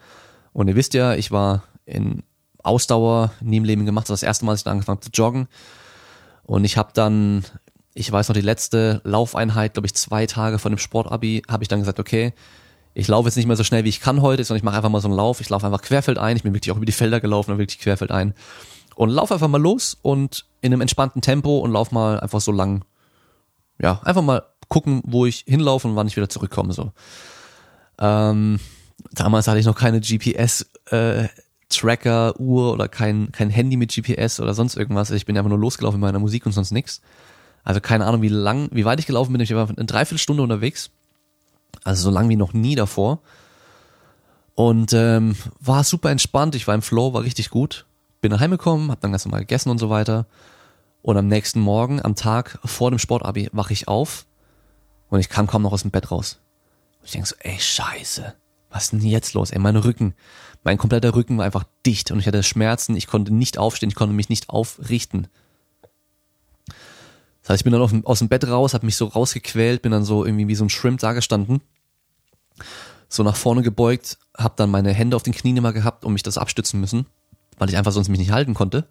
Speaker 1: Und ihr wisst ja, ich war in Ausdauer nie im Leben gemacht. Das war das erste Mal, dass ich da angefangen habe zu joggen. Und ich habe dann, ich weiß noch, die letzte Laufeinheit, glaube ich, zwei Tage vor dem Sportabi, habe ich dann gesagt, okay, ich laufe jetzt nicht mehr so schnell, wie ich kann heute, sondern ich mache einfach mal so einen Lauf. Ich laufe einfach querfeld ein. Ich bin wirklich auch über die Felder gelaufen und wirklich querfeld ein. Und laufe einfach mal los und in einem entspannten Tempo und lauf mal einfach so lang. Ja, einfach mal gucken, wo ich hinlaufe und wann ich wieder zurückkomme. So. Ähm, damals hatte ich noch keine GPS äh, Tracker, Uhr oder kein, kein Handy mit GPS oder sonst irgendwas. Ich bin einfach nur losgelaufen mit meiner Musik und sonst nix. Also keine Ahnung, wie lang, wie weit ich gelaufen bin. Ich war eine Dreiviertelstunde unterwegs. Also so lang wie noch nie davor. Und ähm, war super entspannt. Ich war im Flow, war richtig gut. Bin nach gekommen, hab dann ganz normal gegessen und so weiter. Und am nächsten Morgen, am Tag vor dem Sportabi, wache ich auf und ich kam kaum noch aus dem Bett raus. Und ich denk so, ey, scheiße, was ist denn jetzt los? Ey, mein Rücken, mein kompletter Rücken war einfach dicht und ich hatte Schmerzen, ich konnte nicht aufstehen, ich konnte mich nicht aufrichten. Das heißt, ich bin dann aus dem Bett raus, habe mich so rausgequält, bin dann so irgendwie wie so ein Shrimp da gestanden, so nach vorne gebeugt, habe dann meine Hände auf den Knien immer gehabt und mich das abstützen müssen, weil ich einfach sonst mich nicht halten konnte.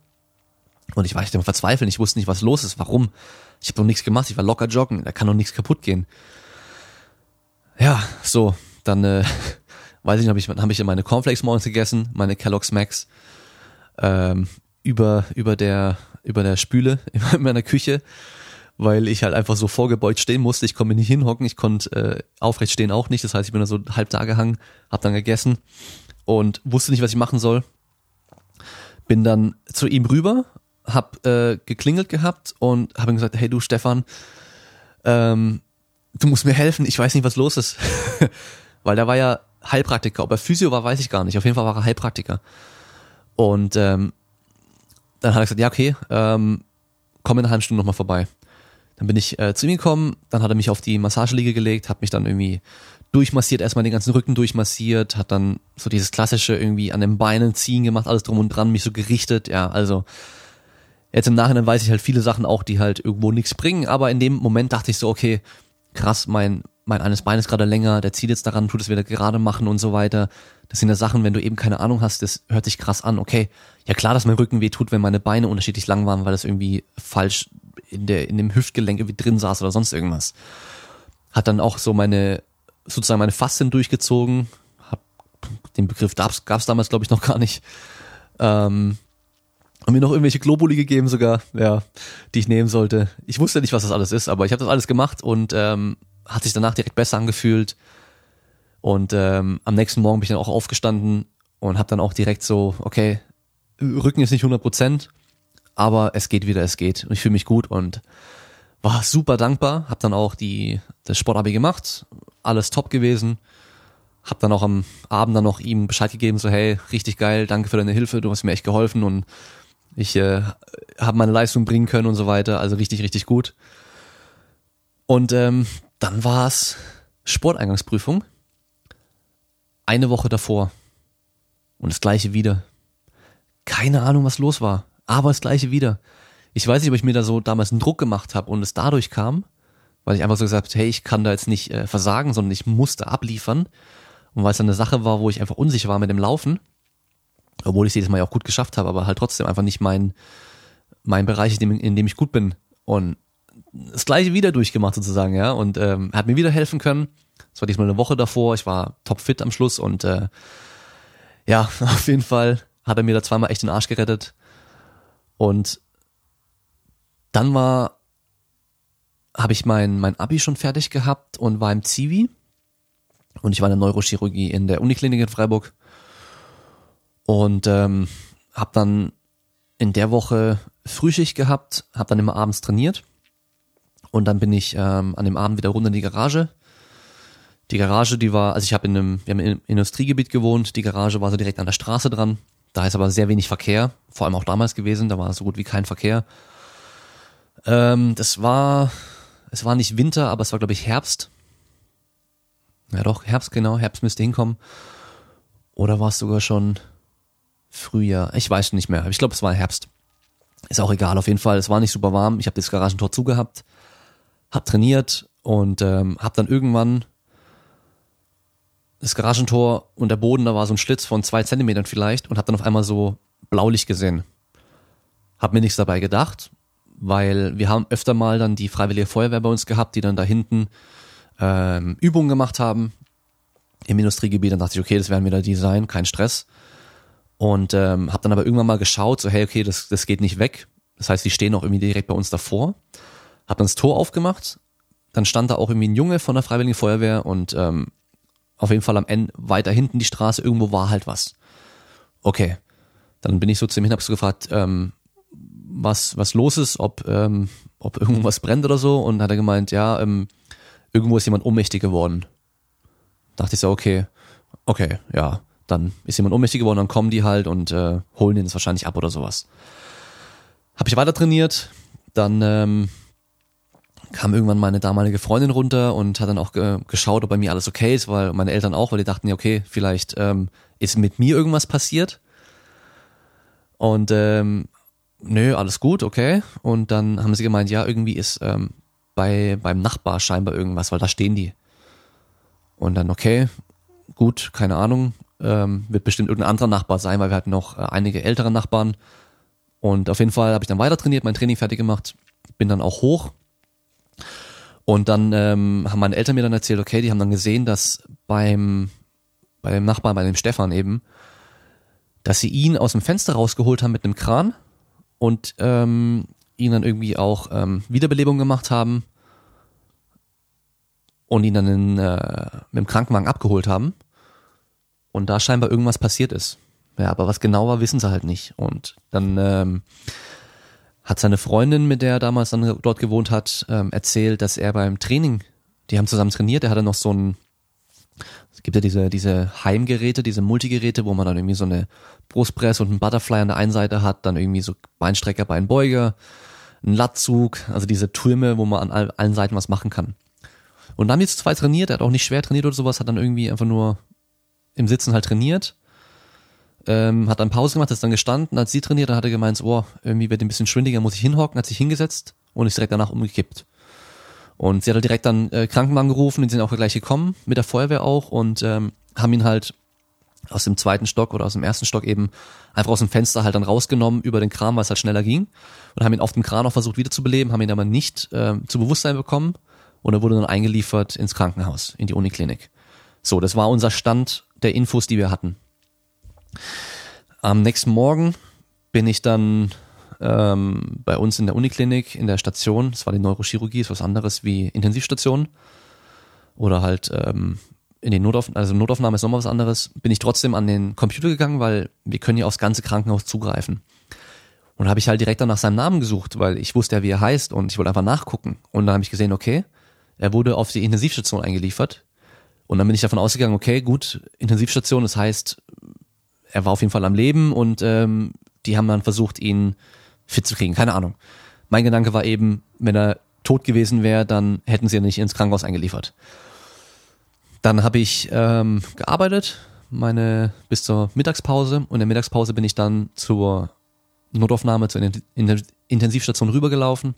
Speaker 1: Und ich war echt immer verzweifelt, ich wusste nicht, was los ist, warum. Ich habe doch nichts gemacht, ich war locker joggen, da kann doch nichts kaputt gehen. Ja, so, dann äh, weiß ich nicht, habe ich, hab ich meine Cornflakes morgens gegessen, meine Kellogg's Max, ähm, über, über der, über der Spüle in meiner Küche, weil ich halt einfach so vorgebeugt stehen musste. Ich konnte mich nicht hinhocken, ich konnte äh, aufrecht stehen auch nicht. Das heißt, ich bin da so halb da gehangen, hab dann gegessen und wusste nicht, was ich machen soll. Bin dann zu ihm rüber, hab äh, geklingelt gehabt und habe ihm gesagt, hey du Stefan, ähm, du musst mir helfen, ich weiß nicht, was los ist. Weil der war ja Heilpraktiker. Ob er Physio war, weiß ich gar nicht. Auf jeden Fall war er Heilpraktiker. Und ähm, dann hat er gesagt, ja, okay, ähm, komm in einer halben Stunde nochmal vorbei. Dann bin ich äh, zu ihm gekommen, dann hat er mich auf die Massageliege gelegt, hat mich dann irgendwie durchmassiert, erstmal den ganzen Rücken durchmassiert, hat dann so dieses klassische irgendwie an den Beinen ziehen gemacht, alles drum und dran, mich so gerichtet, ja, also jetzt im Nachhinein weiß ich halt viele Sachen auch, die halt irgendwo nichts bringen, aber in dem Moment dachte ich so, okay, krass, mein, mein eines Bein ist gerade länger, der zieht jetzt daran, tut es wieder gerade machen und so weiter. Das sind ja Sachen, wenn du eben keine Ahnung hast, das hört sich krass an. Okay, ja klar, dass mein Rücken weh tut, wenn meine Beine unterschiedlich lang waren, weil das irgendwie falsch in der in dem Hüftgelenk irgendwie drin saß oder sonst irgendwas. Hat dann auch so meine sozusagen meine Faszien durchgezogen. Hab, den Begriff gab's, gab's damals glaube ich noch gar nicht. Ähm, und mir noch irgendwelche Globuli gegeben sogar, ja, die ich nehmen sollte. Ich wusste nicht, was das alles ist, aber ich habe das alles gemacht und ähm, hat sich danach direkt besser angefühlt. Und ähm, am nächsten Morgen bin ich dann auch aufgestanden und habe dann auch direkt so, okay, Rücken ist nicht 100 Prozent, aber es geht wieder, es geht. Und ich fühle mich gut und war super dankbar. Hab dann auch die das Sportabi gemacht, alles top gewesen. Hab dann auch am Abend dann noch ihm Bescheid gegeben, so hey, richtig geil, danke für deine Hilfe, du hast mir echt geholfen und ich äh, habe meine Leistung bringen können und so weiter. Also richtig, richtig gut. Und ähm, dann war es Sporteingangsprüfung. Eine Woche davor. Und das gleiche wieder. Keine Ahnung, was los war. Aber das gleiche wieder. Ich weiß nicht, ob ich mir da so damals einen Druck gemacht habe und es dadurch kam, weil ich einfach so gesagt habe, hey, ich kann da jetzt nicht äh, versagen, sondern ich musste abliefern. Und weil es dann eine Sache war, wo ich einfach unsicher war mit dem Laufen, obwohl ich es jedes Mal ja auch gut geschafft habe, aber halt trotzdem einfach nicht mein, mein Bereich, in dem, in dem ich gut bin. Und das gleiche wieder durchgemacht sozusagen, ja. Und ähm, hat mir wieder helfen können. Das war diesmal eine Woche davor. Ich war topfit am Schluss und äh, ja, auf jeden Fall hat er mir da zweimal echt den Arsch gerettet. Und dann war, habe ich mein, mein Abi schon fertig gehabt und war im Zivi. Und ich war in der Neurochirurgie in der Uniklinik in Freiburg. Und ähm, habe dann in der Woche Frühschicht gehabt, habe dann immer abends trainiert und dann bin ich ähm, an dem Abend wieder runter in die Garage. Die Garage, die war, also ich habe in einem, wir haben im Industriegebiet gewohnt, die Garage war so direkt an der Straße dran. Da ist aber sehr wenig Verkehr, vor allem auch damals gewesen, da war so gut wie kein Verkehr. Ähm, das war, es war nicht Winter, aber es war, glaube ich, Herbst. Ja doch, Herbst, genau, Herbst müsste hinkommen. Oder war es sogar schon Frühjahr? Ich weiß nicht mehr. Ich glaube, es war Herbst. Ist auch egal, auf jeden Fall. Es war nicht super warm. Ich habe das Garagentor zugehabt, hab trainiert und ähm, hab dann irgendwann das Garagentor und der Boden, da war so ein Schlitz von zwei Zentimetern vielleicht und hab dann auf einmal so Blaulicht gesehen. Hab mir nichts dabei gedacht, weil wir haben öfter mal dann die Freiwillige Feuerwehr bei uns gehabt, die dann da hinten ähm, Übungen gemacht haben im Industriegebiet. Dann dachte ich, okay, das werden wieder die sein, kein Stress. Und ähm, habe dann aber irgendwann mal geschaut, so hey, okay, das, das geht nicht weg. Das heißt, die stehen auch irgendwie direkt bei uns davor. Hab dann das Tor aufgemacht. Dann stand da auch irgendwie ein Junge von der Freiwilligen Feuerwehr und ähm, auf jeden Fall am Ende weiter hinten die Straße, irgendwo war halt was. Okay. Dann bin ich so zu ihm hin, hab so gefragt, ähm, was, was los ist, ob, ähm, ob irgendwas brennt oder so. Und hat er gemeint, ja, ähm, irgendwo ist jemand ohnmächtig geworden. Dachte ich so, okay, okay, ja, dann ist jemand ohnmächtig geworden, dann kommen die halt und äh, holen den jetzt wahrscheinlich ab oder sowas. Hab ich weiter trainiert, dann ähm, kam irgendwann meine damalige Freundin runter und hat dann auch ge geschaut, ob bei mir alles okay ist, weil meine Eltern auch, weil die dachten ja, okay, vielleicht ähm, ist mit mir irgendwas passiert. Und ähm, nö, alles gut, okay. Und dann haben sie gemeint, ja, irgendwie ist ähm, bei beim Nachbar scheinbar irgendwas, weil da stehen die. Und dann, okay, gut, keine Ahnung, ähm, wird bestimmt irgendein anderer Nachbar sein, weil wir hatten noch äh, einige ältere Nachbarn. Und auf jeden Fall habe ich dann weiter trainiert, mein Training fertig gemacht, bin dann auch hoch und dann ähm, haben meine Eltern mir dann erzählt, okay, die haben dann gesehen, dass beim, bei dem Nachbarn, bei dem Stefan eben, dass sie ihn aus dem Fenster rausgeholt haben mit einem Kran und ähm, ihn dann irgendwie auch ähm, Wiederbelebung gemacht haben und ihn dann in, äh, mit dem Krankenwagen abgeholt haben und da scheinbar irgendwas passiert ist. Ja, aber was genau war, wissen sie halt nicht. Und dann ähm, hat seine Freundin, mit der er damals dann dort gewohnt hat, ähm, erzählt, dass er beim Training, die haben zusammen trainiert, er hatte noch so ein, es gibt ja diese, diese Heimgeräte, diese Multigeräte, wo man dann irgendwie so eine Brustpresse und ein Butterfly an der einen Seite hat, dann irgendwie so Beinstrecker, Beinbeuger, ein Lattzug, also diese Türme, wo man an allen Seiten was machen kann. Und dann haben die zu zweit trainiert, er hat auch nicht schwer trainiert oder sowas, hat dann irgendwie einfach nur im Sitzen halt trainiert ähm, hat dann Pause gemacht, ist dann gestanden, hat sie trainiert, dann hat er gemeint, oh, irgendwie wird ein bisschen schwindiger, muss ich hinhocken, hat sich hingesetzt und ist direkt danach umgekippt. Und sie hat halt direkt dann äh, Krankenwagen gerufen, die sind auch gleich gekommen, mit der Feuerwehr auch und ähm, haben ihn halt aus dem zweiten Stock oder aus dem ersten Stock eben einfach aus dem Fenster halt dann rausgenommen über den Kran, weil es halt schneller ging und haben ihn auf dem Kran auch versucht wiederzubeleben, haben ihn aber nicht äh, zu Bewusstsein bekommen und er wurde dann eingeliefert ins Krankenhaus, in die Uniklinik. So, das war unser Stand der Infos, die wir hatten. Am nächsten Morgen bin ich dann ähm, bei uns in der Uniklinik, in der Station, das war die Neurochirurgie, ist was anderes wie Intensivstation oder halt ähm, in den Notauf also Notaufnahme ist nochmal was anderes, bin ich trotzdem an den Computer gegangen, weil wir können ja aufs ganze Krankenhaus zugreifen. Und habe ich halt direkt dann nach seinem Namen gesucht, weil ich wusste ja, wie er heißt und ich wollte einfach nachgucken. Und dann habe ich gesehen, okay, er wurde auf die Intensivstation eingeliefert. Und dann bin ich davon ausgegangen, okay, gut, Intensivstation, das heißt, er war auf jeden Fall am Leben und ähm, die haben dann versucht, ihn fit zu kriegen. Keine Ahnung. Mein Gedanke war eben, wenn er tot gewesen wäre, dann hätten sie ihn nicht ins Krankenhaus eingeliefert. Dann habe ich ähm, gearbeitet, meine bis zur Mittagspause und in der Mittagspause bin ich dann zur Notaufnahme, zur Intensivstation rübergelaufen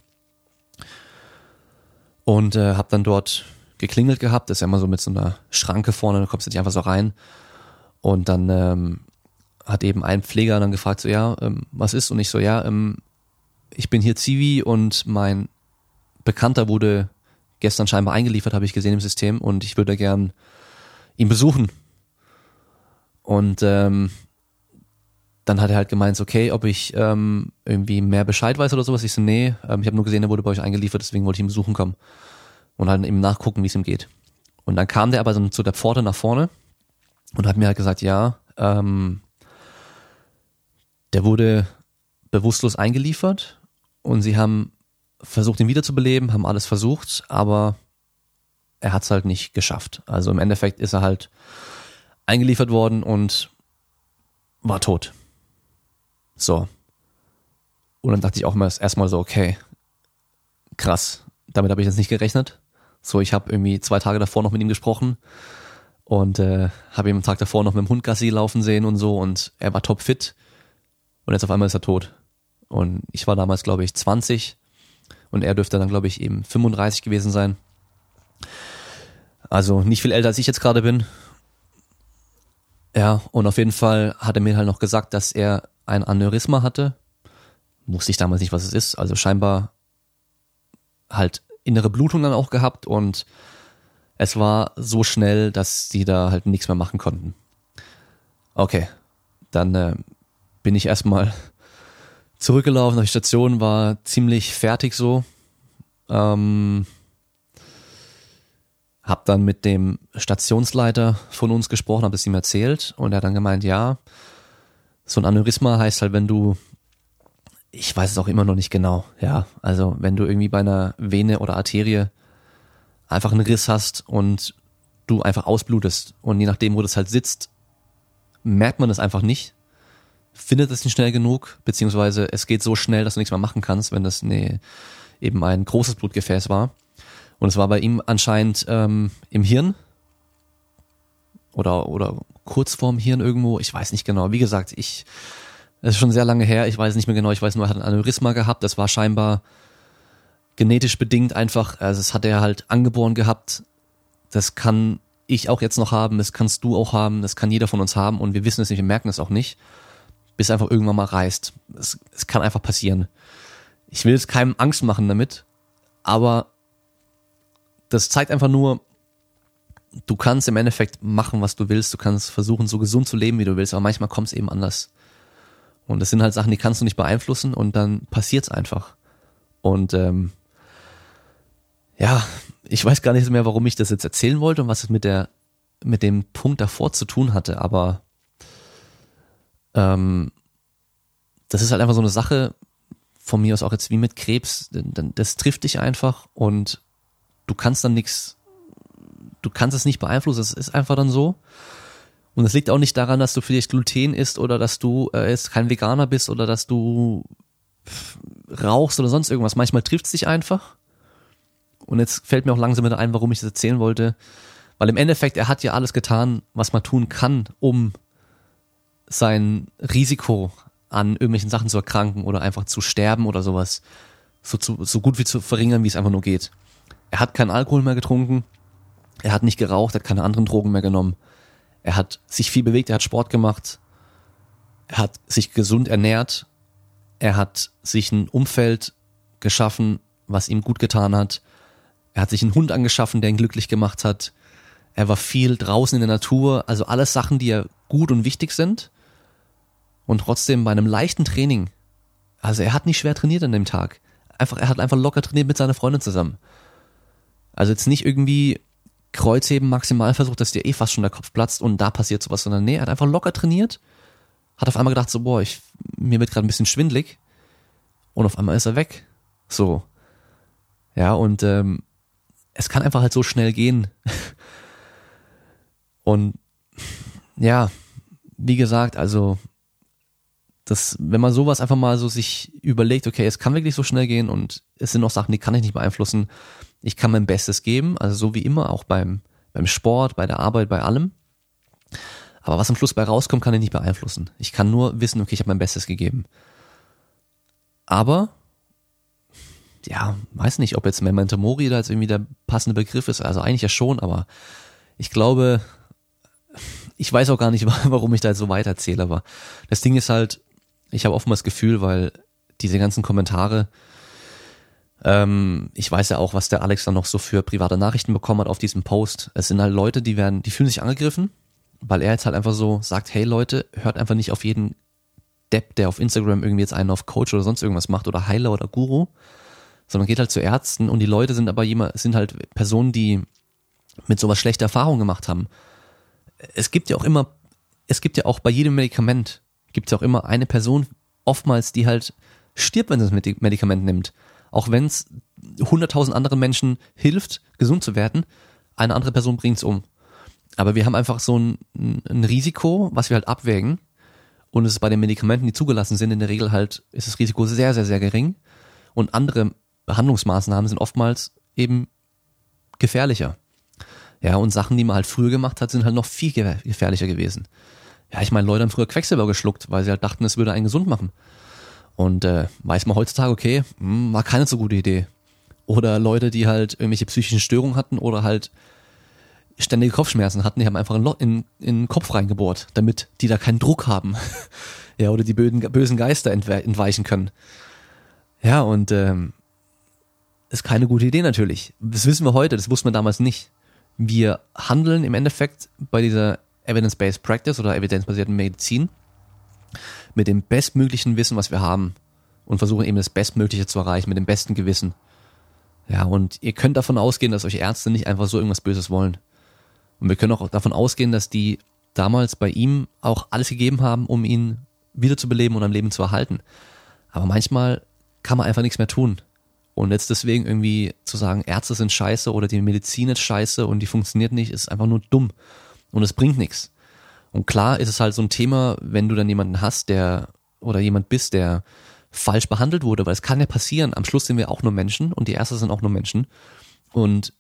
Speaker 1: und äh, habe dann dort geklingelt gehabt. Das ist ja immer so mit so einer Schranke vorne, da kommst du nicht einfach so rein. Und dann ähm, hat eben ein Pfleger dann gefragt, so ja, ähm, was ist? Und ich so, ja, ähm, ich bin hier Zivi und mein Bekannter wurde gestern scheinbar eingeliefert, habe ich gesehen im System und ich würde gern ihn besuchen. Und ähm, dann hat er halt gemeint, okay, ob ich ähm, irgendwie mehr Bescheid weiß oder sowas. Ich so, nee, ähm, ich habe nur gesehen, er wurde bei euch eingeliefert, deswegen wollte ich ihn besuchen kommen und halt eben nachgucken, wie es ihm geht. Und dann kam der aber so zu der Pforte nach vorne und hat mir halt gesagt, ja, ähm, der wurde bewusstlos eingeliefert und sie haben versucht, ihn wiederzubeleben, haben alles versucht, aber er hat es halt nicht geschafft. Also im Endeffekt ist er halt eingeliefert worden und war tot. So. Und dann dachte ich auch mal erstmal so, okay, krass, damit habe ich jetzt nicht gerechnet. So, ich habe irgendwie zwei Tage davor noch mit ihm gesprochen und äh, habe ihn am Tag davor noch mit dem Hund Gassi laufen sehen und so und er war topfit und jetzt auf einmal ist er tot. Und ich war damals, glaube ich, 20 und er dürfte dann, glaube ich, eben 35 gewesen sein. Also nicht viel älter als ich jetzt gerade bin. Ja, und auf jeden Fall hat er mir halt noch gesagt, dass er ein Aneurysma hatte. Wusste ich damals nicht, was es ist. Also scheinbar halt innere Blutung dann auch gehabt und es war so schnell, dass sie da halt nichts mehr machen konnten. Okay, dann äh, bin ich erstmal zurückgelaufen auf die Station, war ziemlich fertig so. Ähm, hab dann mit dem Stationsleiter von uns gesprochen, habe es ihm erzählt und er hat dann gemeint, ja, so ein Aneurysma heißt halt, wenn du, ich weiß es auch immer noch nicht genau, ja, also wenn du irgendwie bei einer Vene oder Arterie einfach einen Riss hast und du einfach ausblutest und je nachdem, wo das halt sitzt, merkt man das einfach nicht, findet es nicht schnell genug, beziehungsweise es geht so schnell, dass du nichts mehr machen kannst, wenn das nee, eben ein großes Blutgefäß war. Und es war bei ihm anscheinend ähm, im Hirn. Oder, oder kurz vorm Hirn irgendwo, ich weiß nicht genau. Wie gesagt, ich, es ist schon sehr lange her, ich weiß nicht mehr genau, ich weiß nur, er hat ein Aneurysma gehabt, das war scheinbar genetisch bedingt einfach, also es hat er halt angeboren gehabt, das kann ich auch jetzt noch haben, das kannst du auch haben, das kann jeder von uns haben. Und wir wissen es nicht, wir merken es auch nicht, bis einfach irgendwann mal reißt. Es, es kann einfach passieren. Ich will jetzt keinem Angst machen damit, aber das zeigt einfach nur, du kannst im Endeffekt machen, was du willst. Du kannst versuchen, so gesund zu leben, wie du willst, aber manchmal kommt es eben anders. Und das sind halt Sachen, die kannst du nicht beeinflussen und dann passiert's einfach. Und ähm, ja, ich weiß gar nicht mehr, warum ich das jetzt erzählen wollte und was es mit der mit dem Punkt davor zu tun hatte, aber ähm, das ist halt einfach so eine Sache von mir aus auch jetzt wie mit Krebs, das trifft dich einfach und du kannst dann nichts, du kannst es nicht beeinflussen, es ist einfach dann so. Und es liegt auch nicht daran, dass du vielleicht Gluten isst oder dass du äh, jetzt kein Veganer bist oder dass du rauchst oder sonst irgendwas. Manchmal trifft es dich einfach. Und jetzt fällt mir auch langsam wieder ein, warum ich das erzählen wollte. Weil im Endeffekt, er hat ja alles getan, was man tun kann, um sein Risiko an irgendwelchen Sachen zu erkranken oder einfach zu sterben oder sowas so, zu, so gut wie zu verringern, wie es einfach nur geht. Er hat keinen Alkohol mehr getrunken. Er hat nicht geraucht, er hat keine anderen Drogen mehr genommen. Er hat sich viel bewegt, er hat Sport gemacht. Er hat sich gesund ernährt. Er hat sich ein Umfeld geschaffen, was ihm gut getan hat. Er hat sich einen Hund angeschaffen, der ihn glücklich gemacht hat. Er war viel draußen in der Natur, also alles Sachen, die ja gut und wichtig sind. Und trotzdem bei einem leichten Training, also er hat nicht schwer trainiert an dem Tag. Einfach, er hat einfach locker trainiert mit seiner Freundin zusammen. Also jetzt nicht irgendwie Kreuzheben maximal versucht, dass dir eh fast schon der Kopf platzt und da passiert sowas, sondern nee, er hat einfach locker trainiert, hat auf einmal gedacht so, boah, ich, mir wird gerade ein bisschen schwindlig und auf einmal ist er weg. So. Ja, und ähm, es kann einfach halt so schnell gehen. und ja, wie gesagt, also das, wenn man sowas einfach mal so sich überlegt, okay, es kann wirklich so schnell gehen und es sind auch Sachen, die kann ich nicht beeinflussen, ich kann mein Bestes geben, also so wie immer, auch beim, beim Sport, bei der Arbeit, bei allem. Aber was am Schluss bei rauskommt, kann ich nicht beeinflussen. Ich kann nur wissen, okay, ich habe mein Bestes gegeben. Aber, ja, weiß nicht, ob jetzt Memento Mori da jetzt irgendwie der passende Begriff ist. Also eigentlich ja schon, aber ich glaube, ich weiß auch gar nicht, warum ich da jetzt so weiterzähle, aber das Ding ist halt, ich habe oftmals das Gefühl, weil diese ganzen Kommentare, ähm, ich weiß ja auch, was der Alex dann noch so für private Nachrichten bekommen hat auf diesem Post. Es sind halt Leute, die werden, die fühlen sich angegriffen, weil er jetzt halt einfach so sagt, hey Leute, hört einfach nicht auf jeden Depp, der auf Instagram irgendwie jetzt einen auf Coach oder sonst irgendwas macht oder Heiler oder Guru, sondern geht halt zu Ärzten und die Leute sind aber jemand, sind halt Personen, die mit sowas schlechte Erfahrungen gemacht haben. Es gibt ja auch immer, es gibt ja auch bei jedem Medikament, gibt es auch immer eine Person, oftmals, die halt stirbt, wenn sie das Medikament nimmt auch wenn es hunderttausend anderen Menschen hilft, gesund zu werden, eine andere Person bringt's um. Aber wir haben einfach so ein, ein Risiko, was wir halt abwägen. Und es ist bei den Medikamenten, die zugelassen sind, in der Regel halt, ist das Risiko sehr, sehr, sehr gering. Und andere Behandlungsmaßnahmen sind oftmals eben gefährlicher. Ja, und Sachen, die man halt früher gemacht hat, sind halt noch viel gefährlicher gewesen. Ja, ich meine, Leute haben früher Quecksilber geschluckt, weil sie halt dachten, es würde einen gesund machen. Und äh, weiß man heutzutage, okay, mh, hm, war keine so gute Idee. Oder Leute, die halt irgendwelche psychischen Störungen hatten oder halt ständige Kopfschmerzen hatten, die haben einfach ein in, in den Kopf reingebohrt, damit die da keinen Druck haben. ja, oder die bösen, bösen Geister entweichen können. Ja, und ähm, ist keine gute Idee natürlich. Das wissen wir heute, das wusste man damals nicht. Wir handeln im Endeffekt bei dieser Evidence-Based Practice oder evidenzbasierten Medizin mit dem bestmöglichen Wissen, was wir haben und versuchen eben das Bestmögliche zu erreichen mit dem besten Gewissen. Ja, und ihr könnt davon ausgehen, dass euch Ärzte nicht einfach so irgendwas Böses wollen. Und wir können auch davon ausgehen, dass die damals bei ihm auch alles gegeben haben, um ihn wiederzubeleben und am Leben zu erhalten. Aber manchmal kann man einfach nichts mehr tun. Und jetzt deswegen irgendwie zu sagen, Ärzte sind scheiße oder die Medizin ist scheiße und die funktioniert nicht, ist einfach nur dumm. Und es bringt nichts. Und klar ist es halt so ein Thema, wenn du dann jemanden hast, der oder jemand bist, der falsch behandelt wurde, weil es kann ja passieren. Am Schluss sind wir auch nur Menschen und die Ärzte sind auch nur Menschen. Und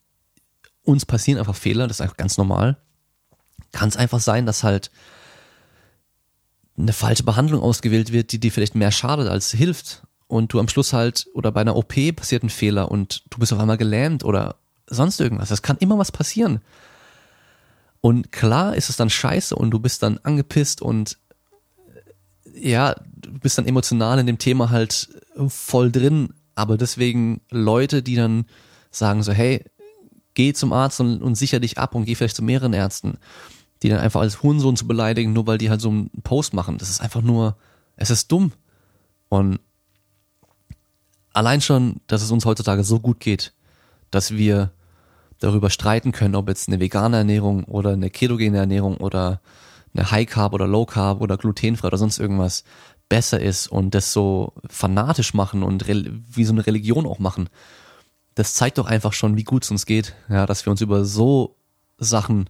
Speaker 1: uns passieren einfach Fehler, das ist einfach ganz normal. Kann es einfach sein, dass halt eine falsche Behandlung ausgewählt wird, die dir vielleicht mehr schadet als hilft. Und du am Schluss halt, oder bei einer OP passiert ein Fehler und du bist auf einmal gelähmt oder sonst irgendwas. Das kann immer was passieren. Und klar ist es dann scheiße und du bist dann angepisst und ja, du bist dann emotional in dem Thema halt voll drin. Aber deswegen Leute, die dann sagen so, hey, geh zum Arzt und, und sicher dich ab und geh vielleicht zu mehreren Ärzten, die dann einfach als Hurensohn zu beleidigen, nur weil die halt so einen Post machen. Das ist einfach nur, es ist dumm. Und allein schon, dass es uns heutzutage so gut geht, dass wir darüber streiten können, ob jetzt eine vegane Ernährung oder eine ketogene Ernährung oder eine High Carb oder Low Carb oder glutenfrei oder sonst irgendwas besser ist und das so fanatisch machen und wie so eine Religion auch machen. Das zeigt doch einfach schon, wie gut es uns geht, ja, dass wir uns über so Sachen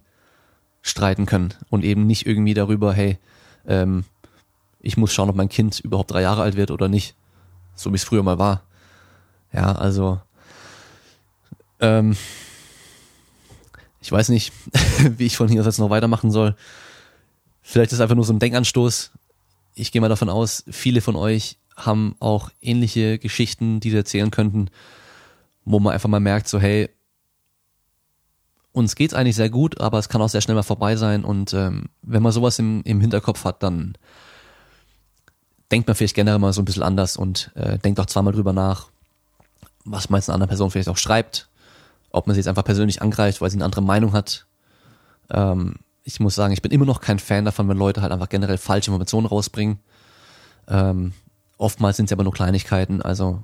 Speaker 1: streiten können und eben nicht irgendwie darüber, hey, ähm, ich muss schauen, ob mein Kind überhaupt drei Jahre alt wird oder nicht, so wie es früher mal war. Ja, also ähm, ich weiß nicht, wie ich von hier aus jetzt noch weitermachen soll. Vielleicht ist einfach nur so ein Denkanstoß. Ich gehe mal davon aus, viele von euch haben auch ähnliche Geschichten, die sie erzählen könnten, wo man einfach mal merkt, so hey, uns geht's eigentlich sehr gut, aber es kann auch sehr schnell mal vorbei sein. Und ähm, wenn man sowas im, im Hinterkopf hat, dann denkt man vielleicht generell mal so ein bisschen anders und äh, denkt auch zweimal drüber nach, was man jetzt einer anderen Person vielleicht auch schreibt, ob man sie jetzt einfach persönlich angreift, weil sie eine andere Meinung hat. Ähm, ich muss sagen, ich bin immer noch kein Fan davon, wenn Leute halt einfach generell falsche Informationen rausbringen. Ähm, oftmals sind es aber nur Kleinigkeiten. Also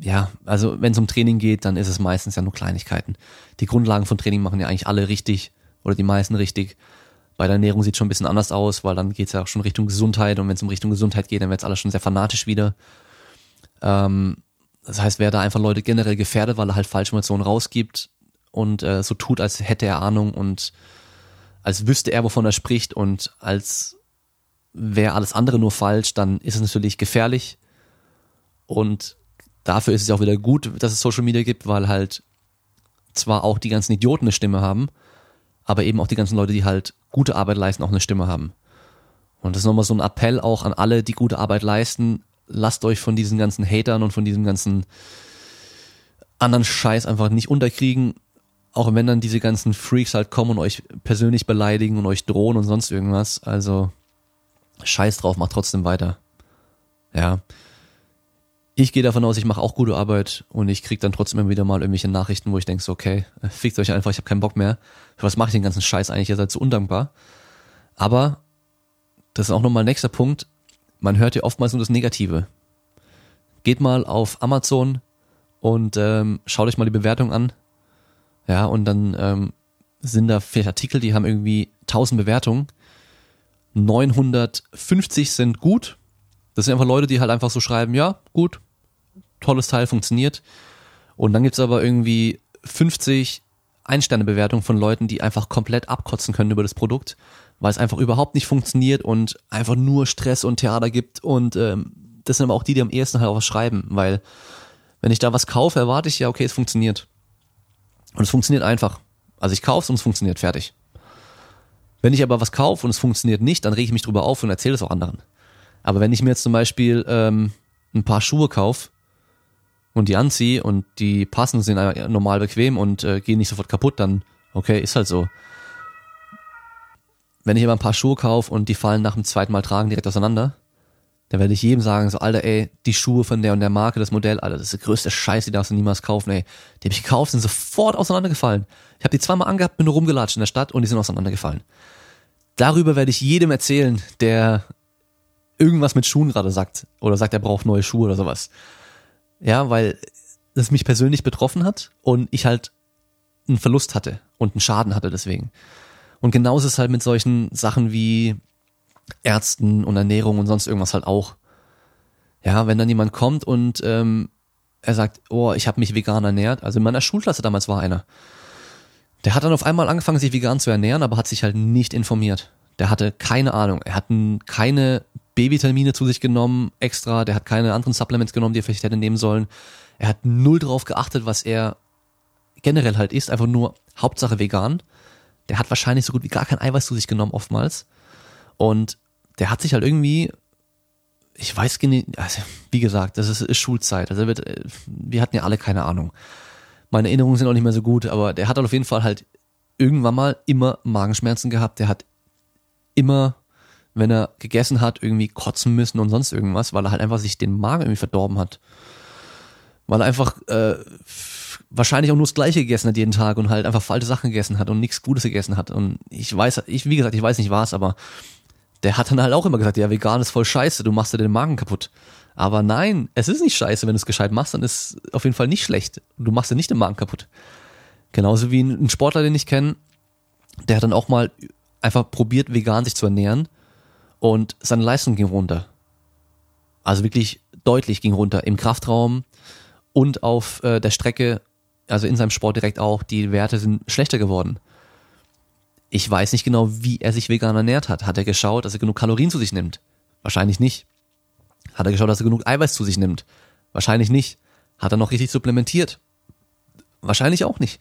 Speaker 1: ja, also wenn es um Training geht, dann ist es meistens ja nur Kleinigkeiten. Die Grundlagen von Training machen ja eigentlich alle richtig oder die meisten richtig. Bei der Ernährung sieht es schon ein bisschen anders aus, weil dann geht es ja auch schon Richtung Gesundheit und wenn es um Richtung Gesundheit geht, dann wird es alles schon sehr fanatisch wieder. Ähm, das heißt, wer da einfach Leute generell gefährdet, weil er halt falsche Informationen rausgibt und äh, so tut, als hätte er Ahnung und als wüsste er, wovon er spricht und als wäre alles andere nur falsch, dann ist es natürlich gefährlich. Und dafür ist es auch wieder gut, dass es Social Media gibt, weil halt zwar auch die ganzen Idioten eine Stimme haben, aber eben auch die ganzen Leute, die halt gute Arbeit leisten, auch eine Stimme haben. Und das ist nochmal so ein Appell auch an alle, die gute Arbeit leisten, lasst euch von diesen ganzen Hatern und von diesem ganzen anderen Scheiß einfach nicht unterkriegen. Auch wenn dann diese ganzen Freaks halt kommen und euch persönlich beleidigen und euch drohen und sonst irgendwas. Also scheiß drauf, macht trotzdem weiter. Ja. Ich gehe davon aus, ich mache auch gute Arbeit und ich krieg dann trotzdem immer wieder mal irgendwelche Nachrichten, wo ich denke so, okay, fickt euch einfach, ich habe keinen Bock mehr. Für was mache ich den ganzen Scheiß eigentlich? Ihr seid so undankbar. Aber das ist auch nochmal nächster Punkt man hört ja oftmals nur das Negative. Geht mal auf Amazon und ähm, schaut euch mal die Bewertung an. Ja, und dann ähm, sind da vielleicht Artikel, die haben irgendwie 1000 Bewertungen. 950 sind gut. Das sind einfach Leute, die halt einfach so schreiben, ja, gut, tolles Teil, funktioniert. Und dann gibt's aber irgendwie 50 Ein-Sterne-Bewertungen von Leuten, die einfach komplett abkotzen können über das Produkt, weil es einfach überhaupt nicht funktioniert und einfach nur Stress und Theater gibt. Und ähm, das sind aber auch die, die am ehesten halt auch was schreiben, weil wenn ich da was kaufe, erwarte ich ja, okay, es funktioniert. Und es funktioniert einfach. Also ich kaufe es und es funktioniert, fertig. Wenn ich aber was kaufe und es funktioniert nicht, dann rege ich mich drüber auf und erzähle es auch anderen. Aber wenn ich mir jetzt zum Beispiel ähm, ein paar Schuhe kaufe und die anziehe und die passen, sind normal bequem und äh, gehen nicht sofort kaputt, dann okay, ist halt so. Wenn ich aber ein paar Schuhe kaufe und die fallen nach dem zweiten Mal tragen direkt auseinander, dann werde ich jedem sagen, so, Alter, ey, die Schuhe von der und der Marke, das Modell, Alter, das ist der größte Scheiß, die darfst du niemals kaufen, ey. Die habe ich gekauft, sind sofort auseinandergefallen. Ich habe die zweimal angehabt, bin rumgelatscht in der Stadt und die sind auseinandergefallen. Darüber werde ich jedem erzählen, der irgendwas mit Schuhen gerade sagt oder sagt, er braucht neue Schuhe oder sowas. Ja, weil es mich persönlich betroffen hat und ich halt einen Verlust hatte und einen Schaden hatte deswegen. Und genauso ist es halt mit solchen Sachen wie Ärzten und Ernährung und sonst irgendwas halt auch. Ja, wenn dann jemand kommt und ähm, er sagt, oh, ich habe mich vegan ernährt. Also in meiner Schulklasse damals war einer. Der hat dann auf einmal angefangen, sich vegan zu ernähren, aber hat sich halt nicht informiert. Der hatte keine Ahnung. Er hat keine B-Vitamine zu sich genommen extra, der hat keine anderen Supplements genommen, die er vielleicht hätte nehmen sollen. Er hat null drauf geachtet, was er generell halt isst, einfach nur Hauptsache vegan. Der hat wahrscheinlich so gut wie gar kein Eiweiß zu sich genommen oftmals. Und der hat sich halt irgendwie, ich weiß nicht, also wie gesagt, das ist, ist Schulzeit. Also wird, wir hatten ja alle keine Ahnung. Meine Erinnerungen sind auch nicht mehr so gut, aber der hat halt auf jeden Fall halt irgendwann mal immer Magenschmerzen gehabt. Der hat immer wenn er gegessen hat, irgendwie kotzen müssen und sonst irgendwas, weil er halt einfach sich den Magen irgendwie verdorben hat. Weil er einfach äh, wahrscheinlich auch nur das Gleiche gegessen hat jeden Tag und halt einfach falsche Sachen gegessen hat und nichts Gutes gegessen hat. Und ich weiß, ich, wie gesagt, ich weiß nicht was, aber der hat dann halt auch immer gesagt, ja, vegan ist voll scheiße, du machst dir den Magen kaputt. Aber nein, es ist nicht scheiße, wenn du es gescheit machst, dann ist es auf jeden Fall nicht schlecht. Du machst dir nicht den Magen kaputt. Genauso wie ein Sportler, den ich kenne, der hat dann auch mal einfach probiert, vegan sich zu ernähren und seine Leistung ging runter. Also wirklich deutlich ging runter im Kraftraum und auf äh, der Strecke, also in seinem Sport direkt auch, die Werte sind schlechter geworden. Ich weiß nicht genau, wie er sich vegan ernährt hat. Hat er geschaut, dass er genug Kalorien zu sich nimmt? Wahrscheinlich nicht. Hat er geschaut, dass er genug Eiweiß zu sich nimmt? Wahrscheinlich nicht. Hat er noch richtig supplementiert? Wahrscheinlich auch nicht.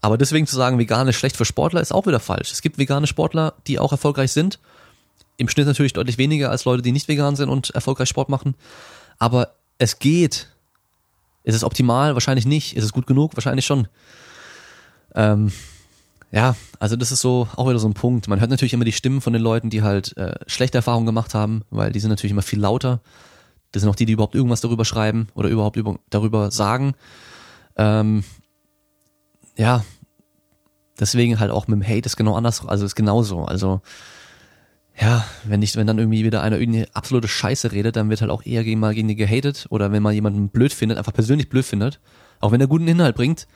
Speaker 1: Aber deswegen zu sagen, vegan ist schlecht für Sportler, ist auch wieder falsch. Es gibt vegane Sportler, die auch erfolgreich sind im Schnitt natürlich deutlich weniger als Leute, die nicht vegan sind und erfolgreich Sport machen. Aber es geht. Ist es optimal? Wahrscheinlich nicht. Ist es gut genug? Wahrscheinlich schon. Ähm, ja, also das ist so auch wieder so ein Punkt. Man hört natürlich immer die Stimmen von den Leuten, die halt äh, schlechte Erfahrungen gemacht haben, weil die sind natürlich immer viel lauter. Das sind auch die, die überhaupt irgendwas darüber schreiben oder überhaupt über, darüber sagen. Ähm, ja, deswegen halt auch mit dem Hate ist genau anders, also ist genauso. Also ja, wenn nicht, wenn dann irgendwie wieder einer irgendeine absolute Scheiße redet, dann wird halt auch eher gegen mal gegen die gehatet oder wenn man jemanden blöd findet, einfach persönlich blöd findet, auch wenn er guten Inhalt bringt,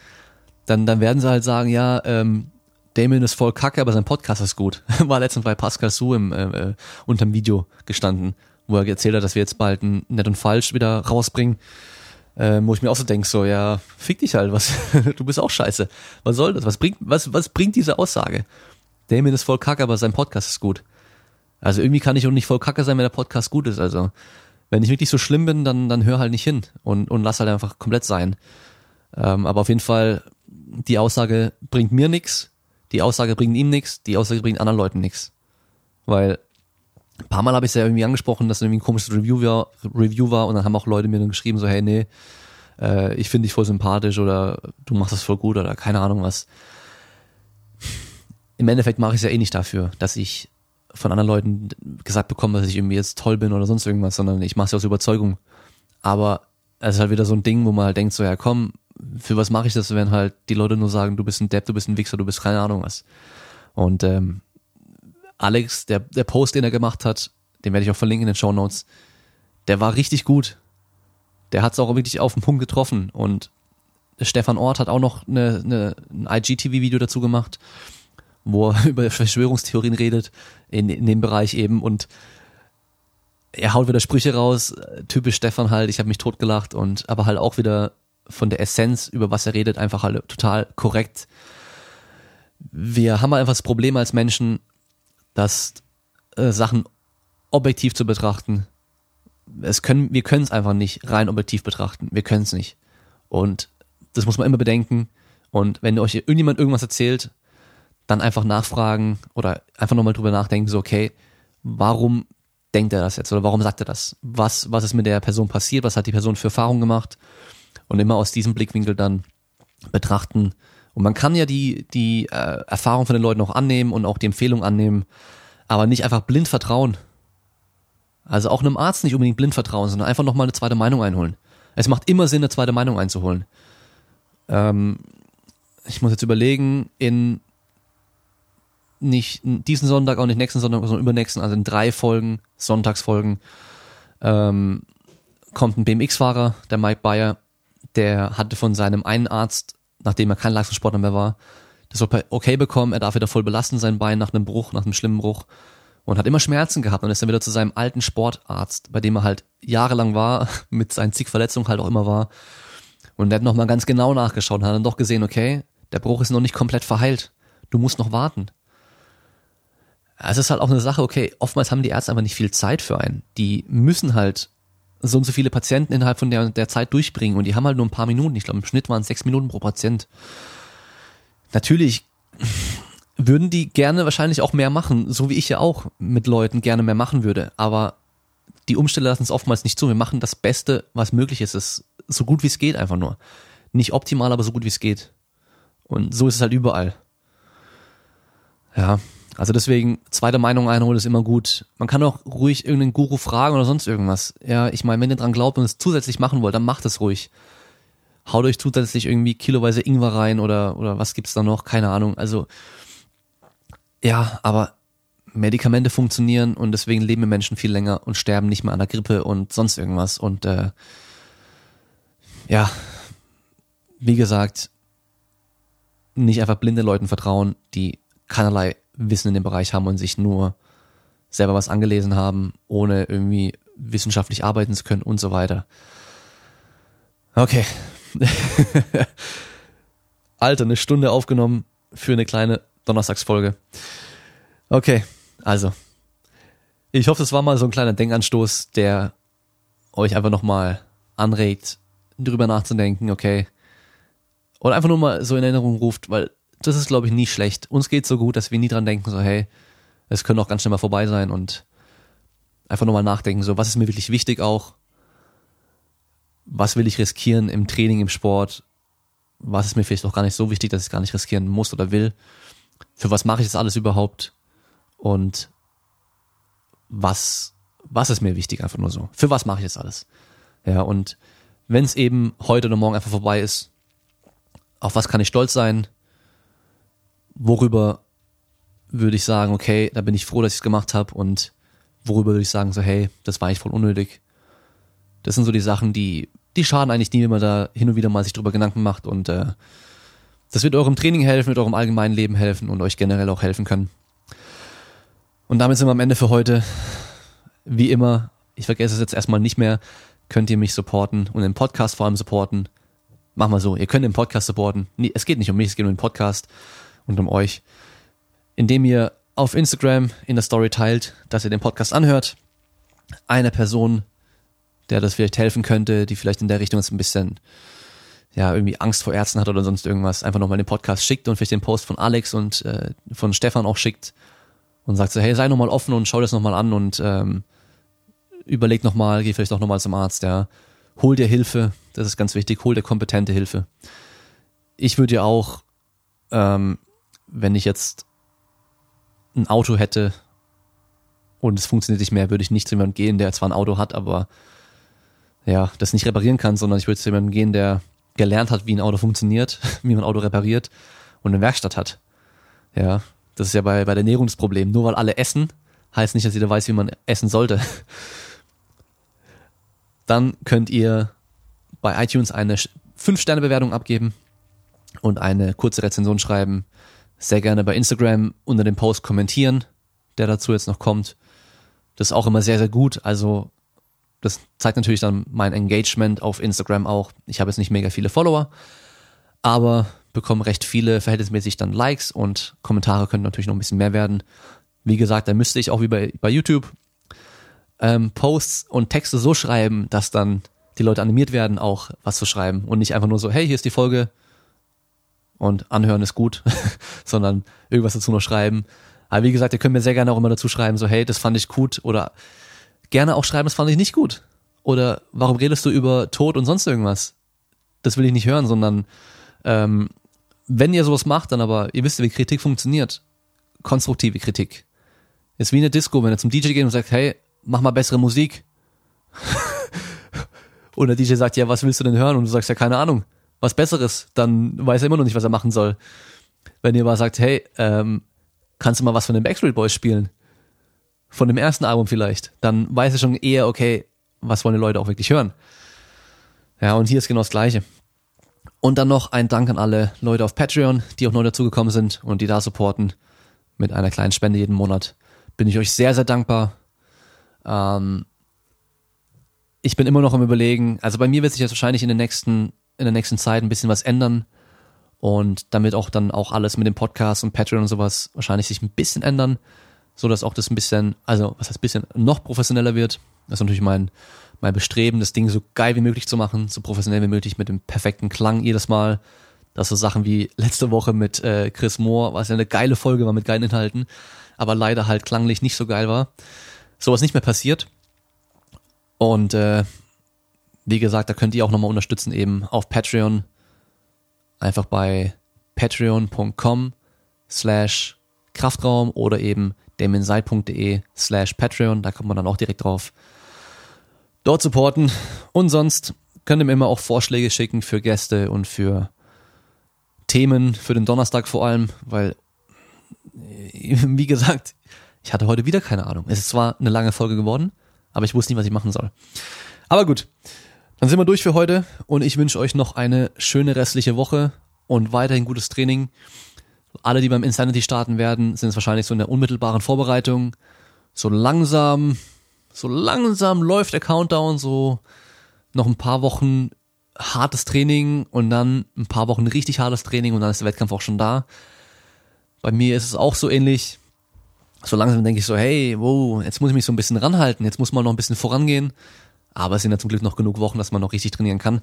Speaker 1: dann, dann werden sie halt sagen, ja, ähm, Damien ist voll kacke, aber sein Podcast ist gut. War letztens bei Pascal Su im, äh, äh, unterm Video gestanden, wo er erzählt hat, dass wir jetzt bald ein Nett und Falsch wieder rausbringen. Ähm, wo ich mir auch so denke, so, ja, fick dich halt, was, du bist auch scheiße. Was soll das? Was bringt, was, was bringt diese Aussage? Damien ist voll kacke, aber sein Podcast ist gut. Also irgendwie kann ich auch nicht voll kacke sein, wenn der Podcast gut ist. Also wenn ich wirklich so schlimm bin, dann, dann hör halt nicht hin und, und lass halt einfach komplett sein. Ähm, aber auf jeden Fall, die Aussage bringt mir nix, die Aussage bringt ihm nix, die Aussage bringt anderen Leuten nix. Weil ein paar Mal habe ich es ja irgendwie angesprochen, dass irgendwie ein komisches Review war, Review war und dann haben auch Leute mir dann geschrieben, so, hey, nee, äh, ich finde dich voll sympathisch oder du machst das voll gut oder keine Ahnung was. Im Endeffekt mache ich es ja eh nicht dafür, dass ich von anderen Leuten gesagt bekommen, dass ich irgendwie jetzt toll bin oder sonst irgendwas, sondern ich mache es ja aus Überzeugung. Aber es ist halt wieder so ein Ding, wo man halt denkt, so ja komm, für was mache ich das, wenn halt die Leute nur sagen, du bist ein Depp, du bist ein Wichser, du bist keine Ahnung was. Und ähm, Alex, der, der Post, den er gemacht hat, den werde ich auch verlinken in den Show Notes, der war richtig gut. Der hat es auch wirklich auf den Punkt getroffen. Und Stefan Ort hat auch noch eine, eine, ein IGTV-Video dazu gemacht wo er über Verschwörungstheorien redet, in, in dem Bereich eben und er haut wieder Sprüche raus, typisch Stefan halt, ich habe mich totgelacht und aber halt auch wieder von der Essenz, über was er redet, einfach halt total korrekt. wir haben einfach das Problem als Menschen, dass äh, Sachen objektiv zu betrachten, es können, wir können es einfach nicht rein objektiv betrachten. Wir können es nicht. Und das muss man immer bedenken. Und wenn euch irgendjemand irgendwas erzählt, dann einfach nachfragen oder einfach nochmal drüber nachdenken, so, okay, warum denkt er das jetzt oder warum sagt er das? Was, was ist mit der Person passiert? Was hat die Person für Erfahrungen gemacht? Und immer aus diesem Blickwinkel dann betrachten. Und man kann ja die, die äh, Erfahrung von den Leuten auch annehmen und auch die Empfehlung annehmen, aber nicht einfach blind vertrauen. Also auch einem Arzt nicht unbedingt blind vertrauen, sondern einfach nochmal eine zweite Meinung einholen. Es macht immer Sinn, eine zweite Meinung einzuholen. Ähm, ich muss jetzt überlegen, in nicht diesen Sonntag, auch nicht nächsten Sonntag, sondern übernächsten, also in drei Folgen, Sonntagsfolgen, ähm, kommt ein BMX-Fahrer, der Mike Bayer, der hatte von seinem einen Arzt, nachdem er kein Leistungssportler mehr war, das okay bekommen, er darf wieder voll belasten sein Bein nach einem Bruch, nach einem schlimmen Bruch und hat immer Schmerzen gehabt und ist dann wieder zu seinem alten Sportarzt, bei dem er halt jahrelang war, mit seinen zig Verletzungen halt auch immer war. Und der hat nochmal ganz genau nachgeschaut und hat dann doch gesehen, okay, der Bruch ist noch nicht komplett verheilt. Du musst noch warten. Es ist halt auch eine Sache, okay, oftmals haben die Ärzte einfach nicht viel Zeit für einen. Die müssen halt so und so viele Patienten innerhalb von der, der Zeit durchbringen und die haben halt nur ein paar Minuten. Ich glaube, im Schnitt waren es sechs Minuten pro Patient. Natürlich würden die gerne wahrscheinlich auch mehr machen, so wie ich ja auch mit Leuten gerne mehr machen würde. Aber die Umstände lassen es oftmals nicht zu. Wir machen das Beste, was möglich ist. Es ist so gut wie es geht einfach nur. Nicht optimal, aber so gut wie es geht. Und so ist es halt überall. Ja, also deswegen, zweite Meinung einholen ist immer gut. Man kann auch ruhig irgendeinen Guru fragen oder sonst irgendwas. Ja, ich meine, wenn ihr dran glaubt und es zusätzlich machen wollt, dann macht es ruhig. Haut euch zusätzlich irgendwie kiloweise Ingwer rein oder, oder was gibt's da noch? Keine Ahnung. Also, ja, aber Medikamente funktionieren und deswegen leben Menschen viel länger und sterben nicht mehr an der Grippe und sonst irgendwas. Und äh, ja, wie gesagt, nicht einfach blinde Leuten vertrauen, die keinerlei Wissen in dem Bereich haben und sich nur selber was angelesen haben, ohne irgendwie wissenschaftlich arbeiten zu können und so weiter. Okay. Alter, eine Stunde aufgenommen für eine kleine Donnerstagsfolge. Okay, also. Ich hoffe, es war mal so ein kleiner Denkanstoß, der euch einfach nochmal anregt, drüber nachzudenken, okay. Oder einfach nur mal so in Erinnerung ruft, weil das ist, glaube ich, nie schlecht. Uns geht so gut, dass wir nie dran denken, so, hey, es könnte auch ganz schnell mal vorbei sein und einfach nochmal nachdenken, so, was ist mir wirklich wichtig auch? Was will ich riskieren im Training, im Sport? Was ist mir vielleicht auch gar nicht so wichtig, dass ich gar nicht riskieren muss oder will? Für was mache ich das alles überhaupt? Und was, was ist mir wichtig einfach nur so? Für was mache ich das alles? Ja, und wenn es eben heute oder morgen einfach vorbei ist, auf was kann ich stolz sein? Worüber würde ich sagen, okay, da bin ich froh, dass ich es gemacht habe und worüber würde ich sagen, so hey, das war eigentlich voll unnötig. Das sind so die Sachen, die, die schaden eigentlich nie, wenn man da hin und wieder mal sich drüber Gedanken macht und äh, das wird eurem Training helfen, wird eurem allgemeinen Leben helfen und euch generell auch helfen können. Und damit sind wir am Ende für heute. Wie immer, ich vergesse es jetzt erstmal nicht mehr, könnt ihr mich supporten und den Podcast vor allem supporten. Machen wir so, ihr könnt den Podcast supporten. Es geht nicht um mich, es geht um den Podcast und um euch, indem ihr auf Instagram in der Story teilt, dass ihr den Podcast anhört. Eine Person, der das vielleicht helfen könnte, die vielleicht in der Richtung jetzt ein bisschen ja, irgendwie Angst vor Ärzten hat oder sonst irgendwas, einfach nochmal den Podcast schickt und vielleicht den Post von Alex und äh, von Stefan auch schickt und sagt so, hey, sei nochmal offen und schau das nochmal an und ähm, überleg nochmal, geh vielleicht auch nochmal zum Arzt, ja. Hol dir Hilfe, das ist ganz wichtig, hol dir kompetente Hilfe. Ich würde ja auch ähm, wenn ich jetzt ein Auto hätte und es funktioniert nicht mehr, würde ich nicht zu jemandem gehen, der zwar ein Auto hat, aber ja, das nicht reparieren kann, sondern ich würde zu jemandem gehen, der gelernt hat, wie ein Auto funktioniert, wie man ein Auto repariert und eine Werkstatt hat. Ja, das ist ja bei, bei der Ernährung das Problem. Nur weil alle essen, heißt nicht, dass jeder weiß, wie man essen sollte. Dann könnt ihr bei iTunes eine 5-Sterne-Bewertung abgeben und eine kurze Rezension schreiben, sehr gerne bei Instagram unter dem Post kommentieren, der dazu jetzt noch kommt. Das ist auch immer sehr, sehr gut. Also das zeigt natürlich dann mein Engagement auf Instagram auch. Ich habe jetzt nicht mega viele Follower, aber bekommen recht viele verhältnismäßig dann Likes und Kommentare können natürlich noch ein bisschen mehr werden. Wie gesagt, da müsste ich auch wie bei, bei YouTube ähm, Posts und Texte so schreiben, dass dann die Leute animiert werden, auch was zu schreiben und nicht einfach nur so, hey, hier ist die Folge und anhören ist gut, sondern irgendwas dazu noch schreiben. Aber wie gesagt, ihr könnt mir sehr gerne auch immer dazu schreiben, so, hey, das fand ich gut oder gerne auch schreiben, das fand ich nicht gut. Oder warum redest du über Tod und sonst irgendwas? Das will ich nicht hören, sondern ähm, wenn ihr sowas macht, dann aber, ihr wisst ja, wie Kritik funktioniert. Konstruktive Kritik. Ist wie eine Disco, wenn er zum DJ geht und sagt, hey, mach mal bessere Musik. und der DJ sagt, ja, was willst du denn hören? Und du sagst, ja, keine Ahnung, was Besseres. Dann weiß er immer noch nicht, was er machen soll. Wenn ihr aber sagt, hey, ähm, kannst du mal was von den Backstreet Boys spielen? Von dem ersten Album vielleicht. Dann weiß er schon eher, okay, was wollen die Leute auch wirklich hören. Ja, und hier ist genau das Gleiche. Und dann noch ein Dank an alle Leute auf Patreon, die auch neu dazugekommen sind und die da supporten mit einer kleinen Spende jeden Monat. Bin ich euch sehr, sehr dankbar. Ähm, ich bin immer noch am überlegen, also bei mir wird sich jetzt wahrscheinlich in der nächsten, in der nächsten Zeit ein bisschen was ändern und damit auch dann auch alles mit dem Podcast und Patreon und sowas wahrscheinlich sich ein bisschen ändern, so dass auch das ein bisschen, also was heißt bisschen noch professioneller wird. Das ist natürlich mein mein Bestreben, das Ding so geil wie möglich zu machen, so professionell wie möglich mit dem perfekten Klang jedes Mal. Das so Sachen wie letzte Woche mit äh, Chris Moore, was ja eine geile Folge war mit geilen Inhalten, aber leider halt klanglich nicht so geil war. Sowas nicht mehr passiert. Und äh, wie gesagt, da könnt ihr auch nochmal unterstützen, eben auf Patreon. Einfach bei patreon.com slash Kraftraum oder eben damienside.de slash Patreon, da kommt man dann auch direkt drauf dort supporten. Und sonst könnt ihr mir immer auch Vorschläge schicken für Gäste und für Themen, für den Donnerstag vor allem, weil, wie gesagt, ich hatte heute wieder keine Ahnung. Es ist zwar eine lange Folge geworden, aber ich wusste nicht, was ich machen soll. Aber gut, dann sind wir durch für heute und ich wünsche euch noch eine schöne restliche Woche und weiterhin gutes Training. Alle, die beim Insanity starten werden, sind es wahrscheinlich so in der unmittelbaren Vorbereitung. So langsam so langsam läuft der Countdown, so noch ein paar Wochen hartes Training und dann ein paar Wochen richtig hartes Training und dann ist der Wettkampf auch schon da. Bei mir ist es auch so ähnlich. So langsam denke ich so, hey, wow, jetzt muss ich mich so ein bisschen ranhalten, jetzt muss man noch ein bisschen vorangehen. Aber es sind ja zum Glück noch genug Wochen, dass man noch richtig trainieren kann.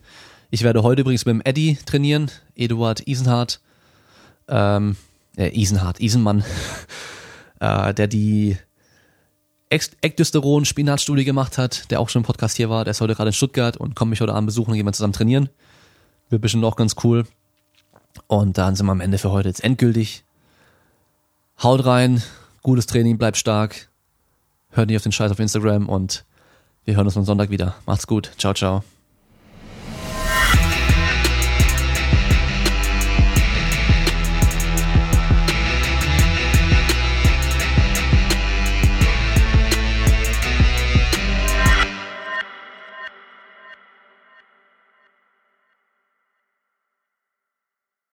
Speaker 1: Ich werde heute übrigens mit dem Eddie trainieren, Eduard Isenhardt, ähm, äh, Isenhardt, Isenmann, äh, der die Ektosteron Spinatstudie gemacht hat, der auch schon im Podcast hier war, der ist heute gerade in Stuttgart und kommt mich heute Abend besuchen und gehen wir zusammen trainieren. Wird bestimmt auch ganz cool. Und dann sind wir am Ende für heute jetzt endgültig. Haut rein, gutes Training, bleibt stark. Hört nicht auf den Scheiß auf Instagram und wir hören uns am Sonntag wieder. Macht's gut. Ciao, ciao.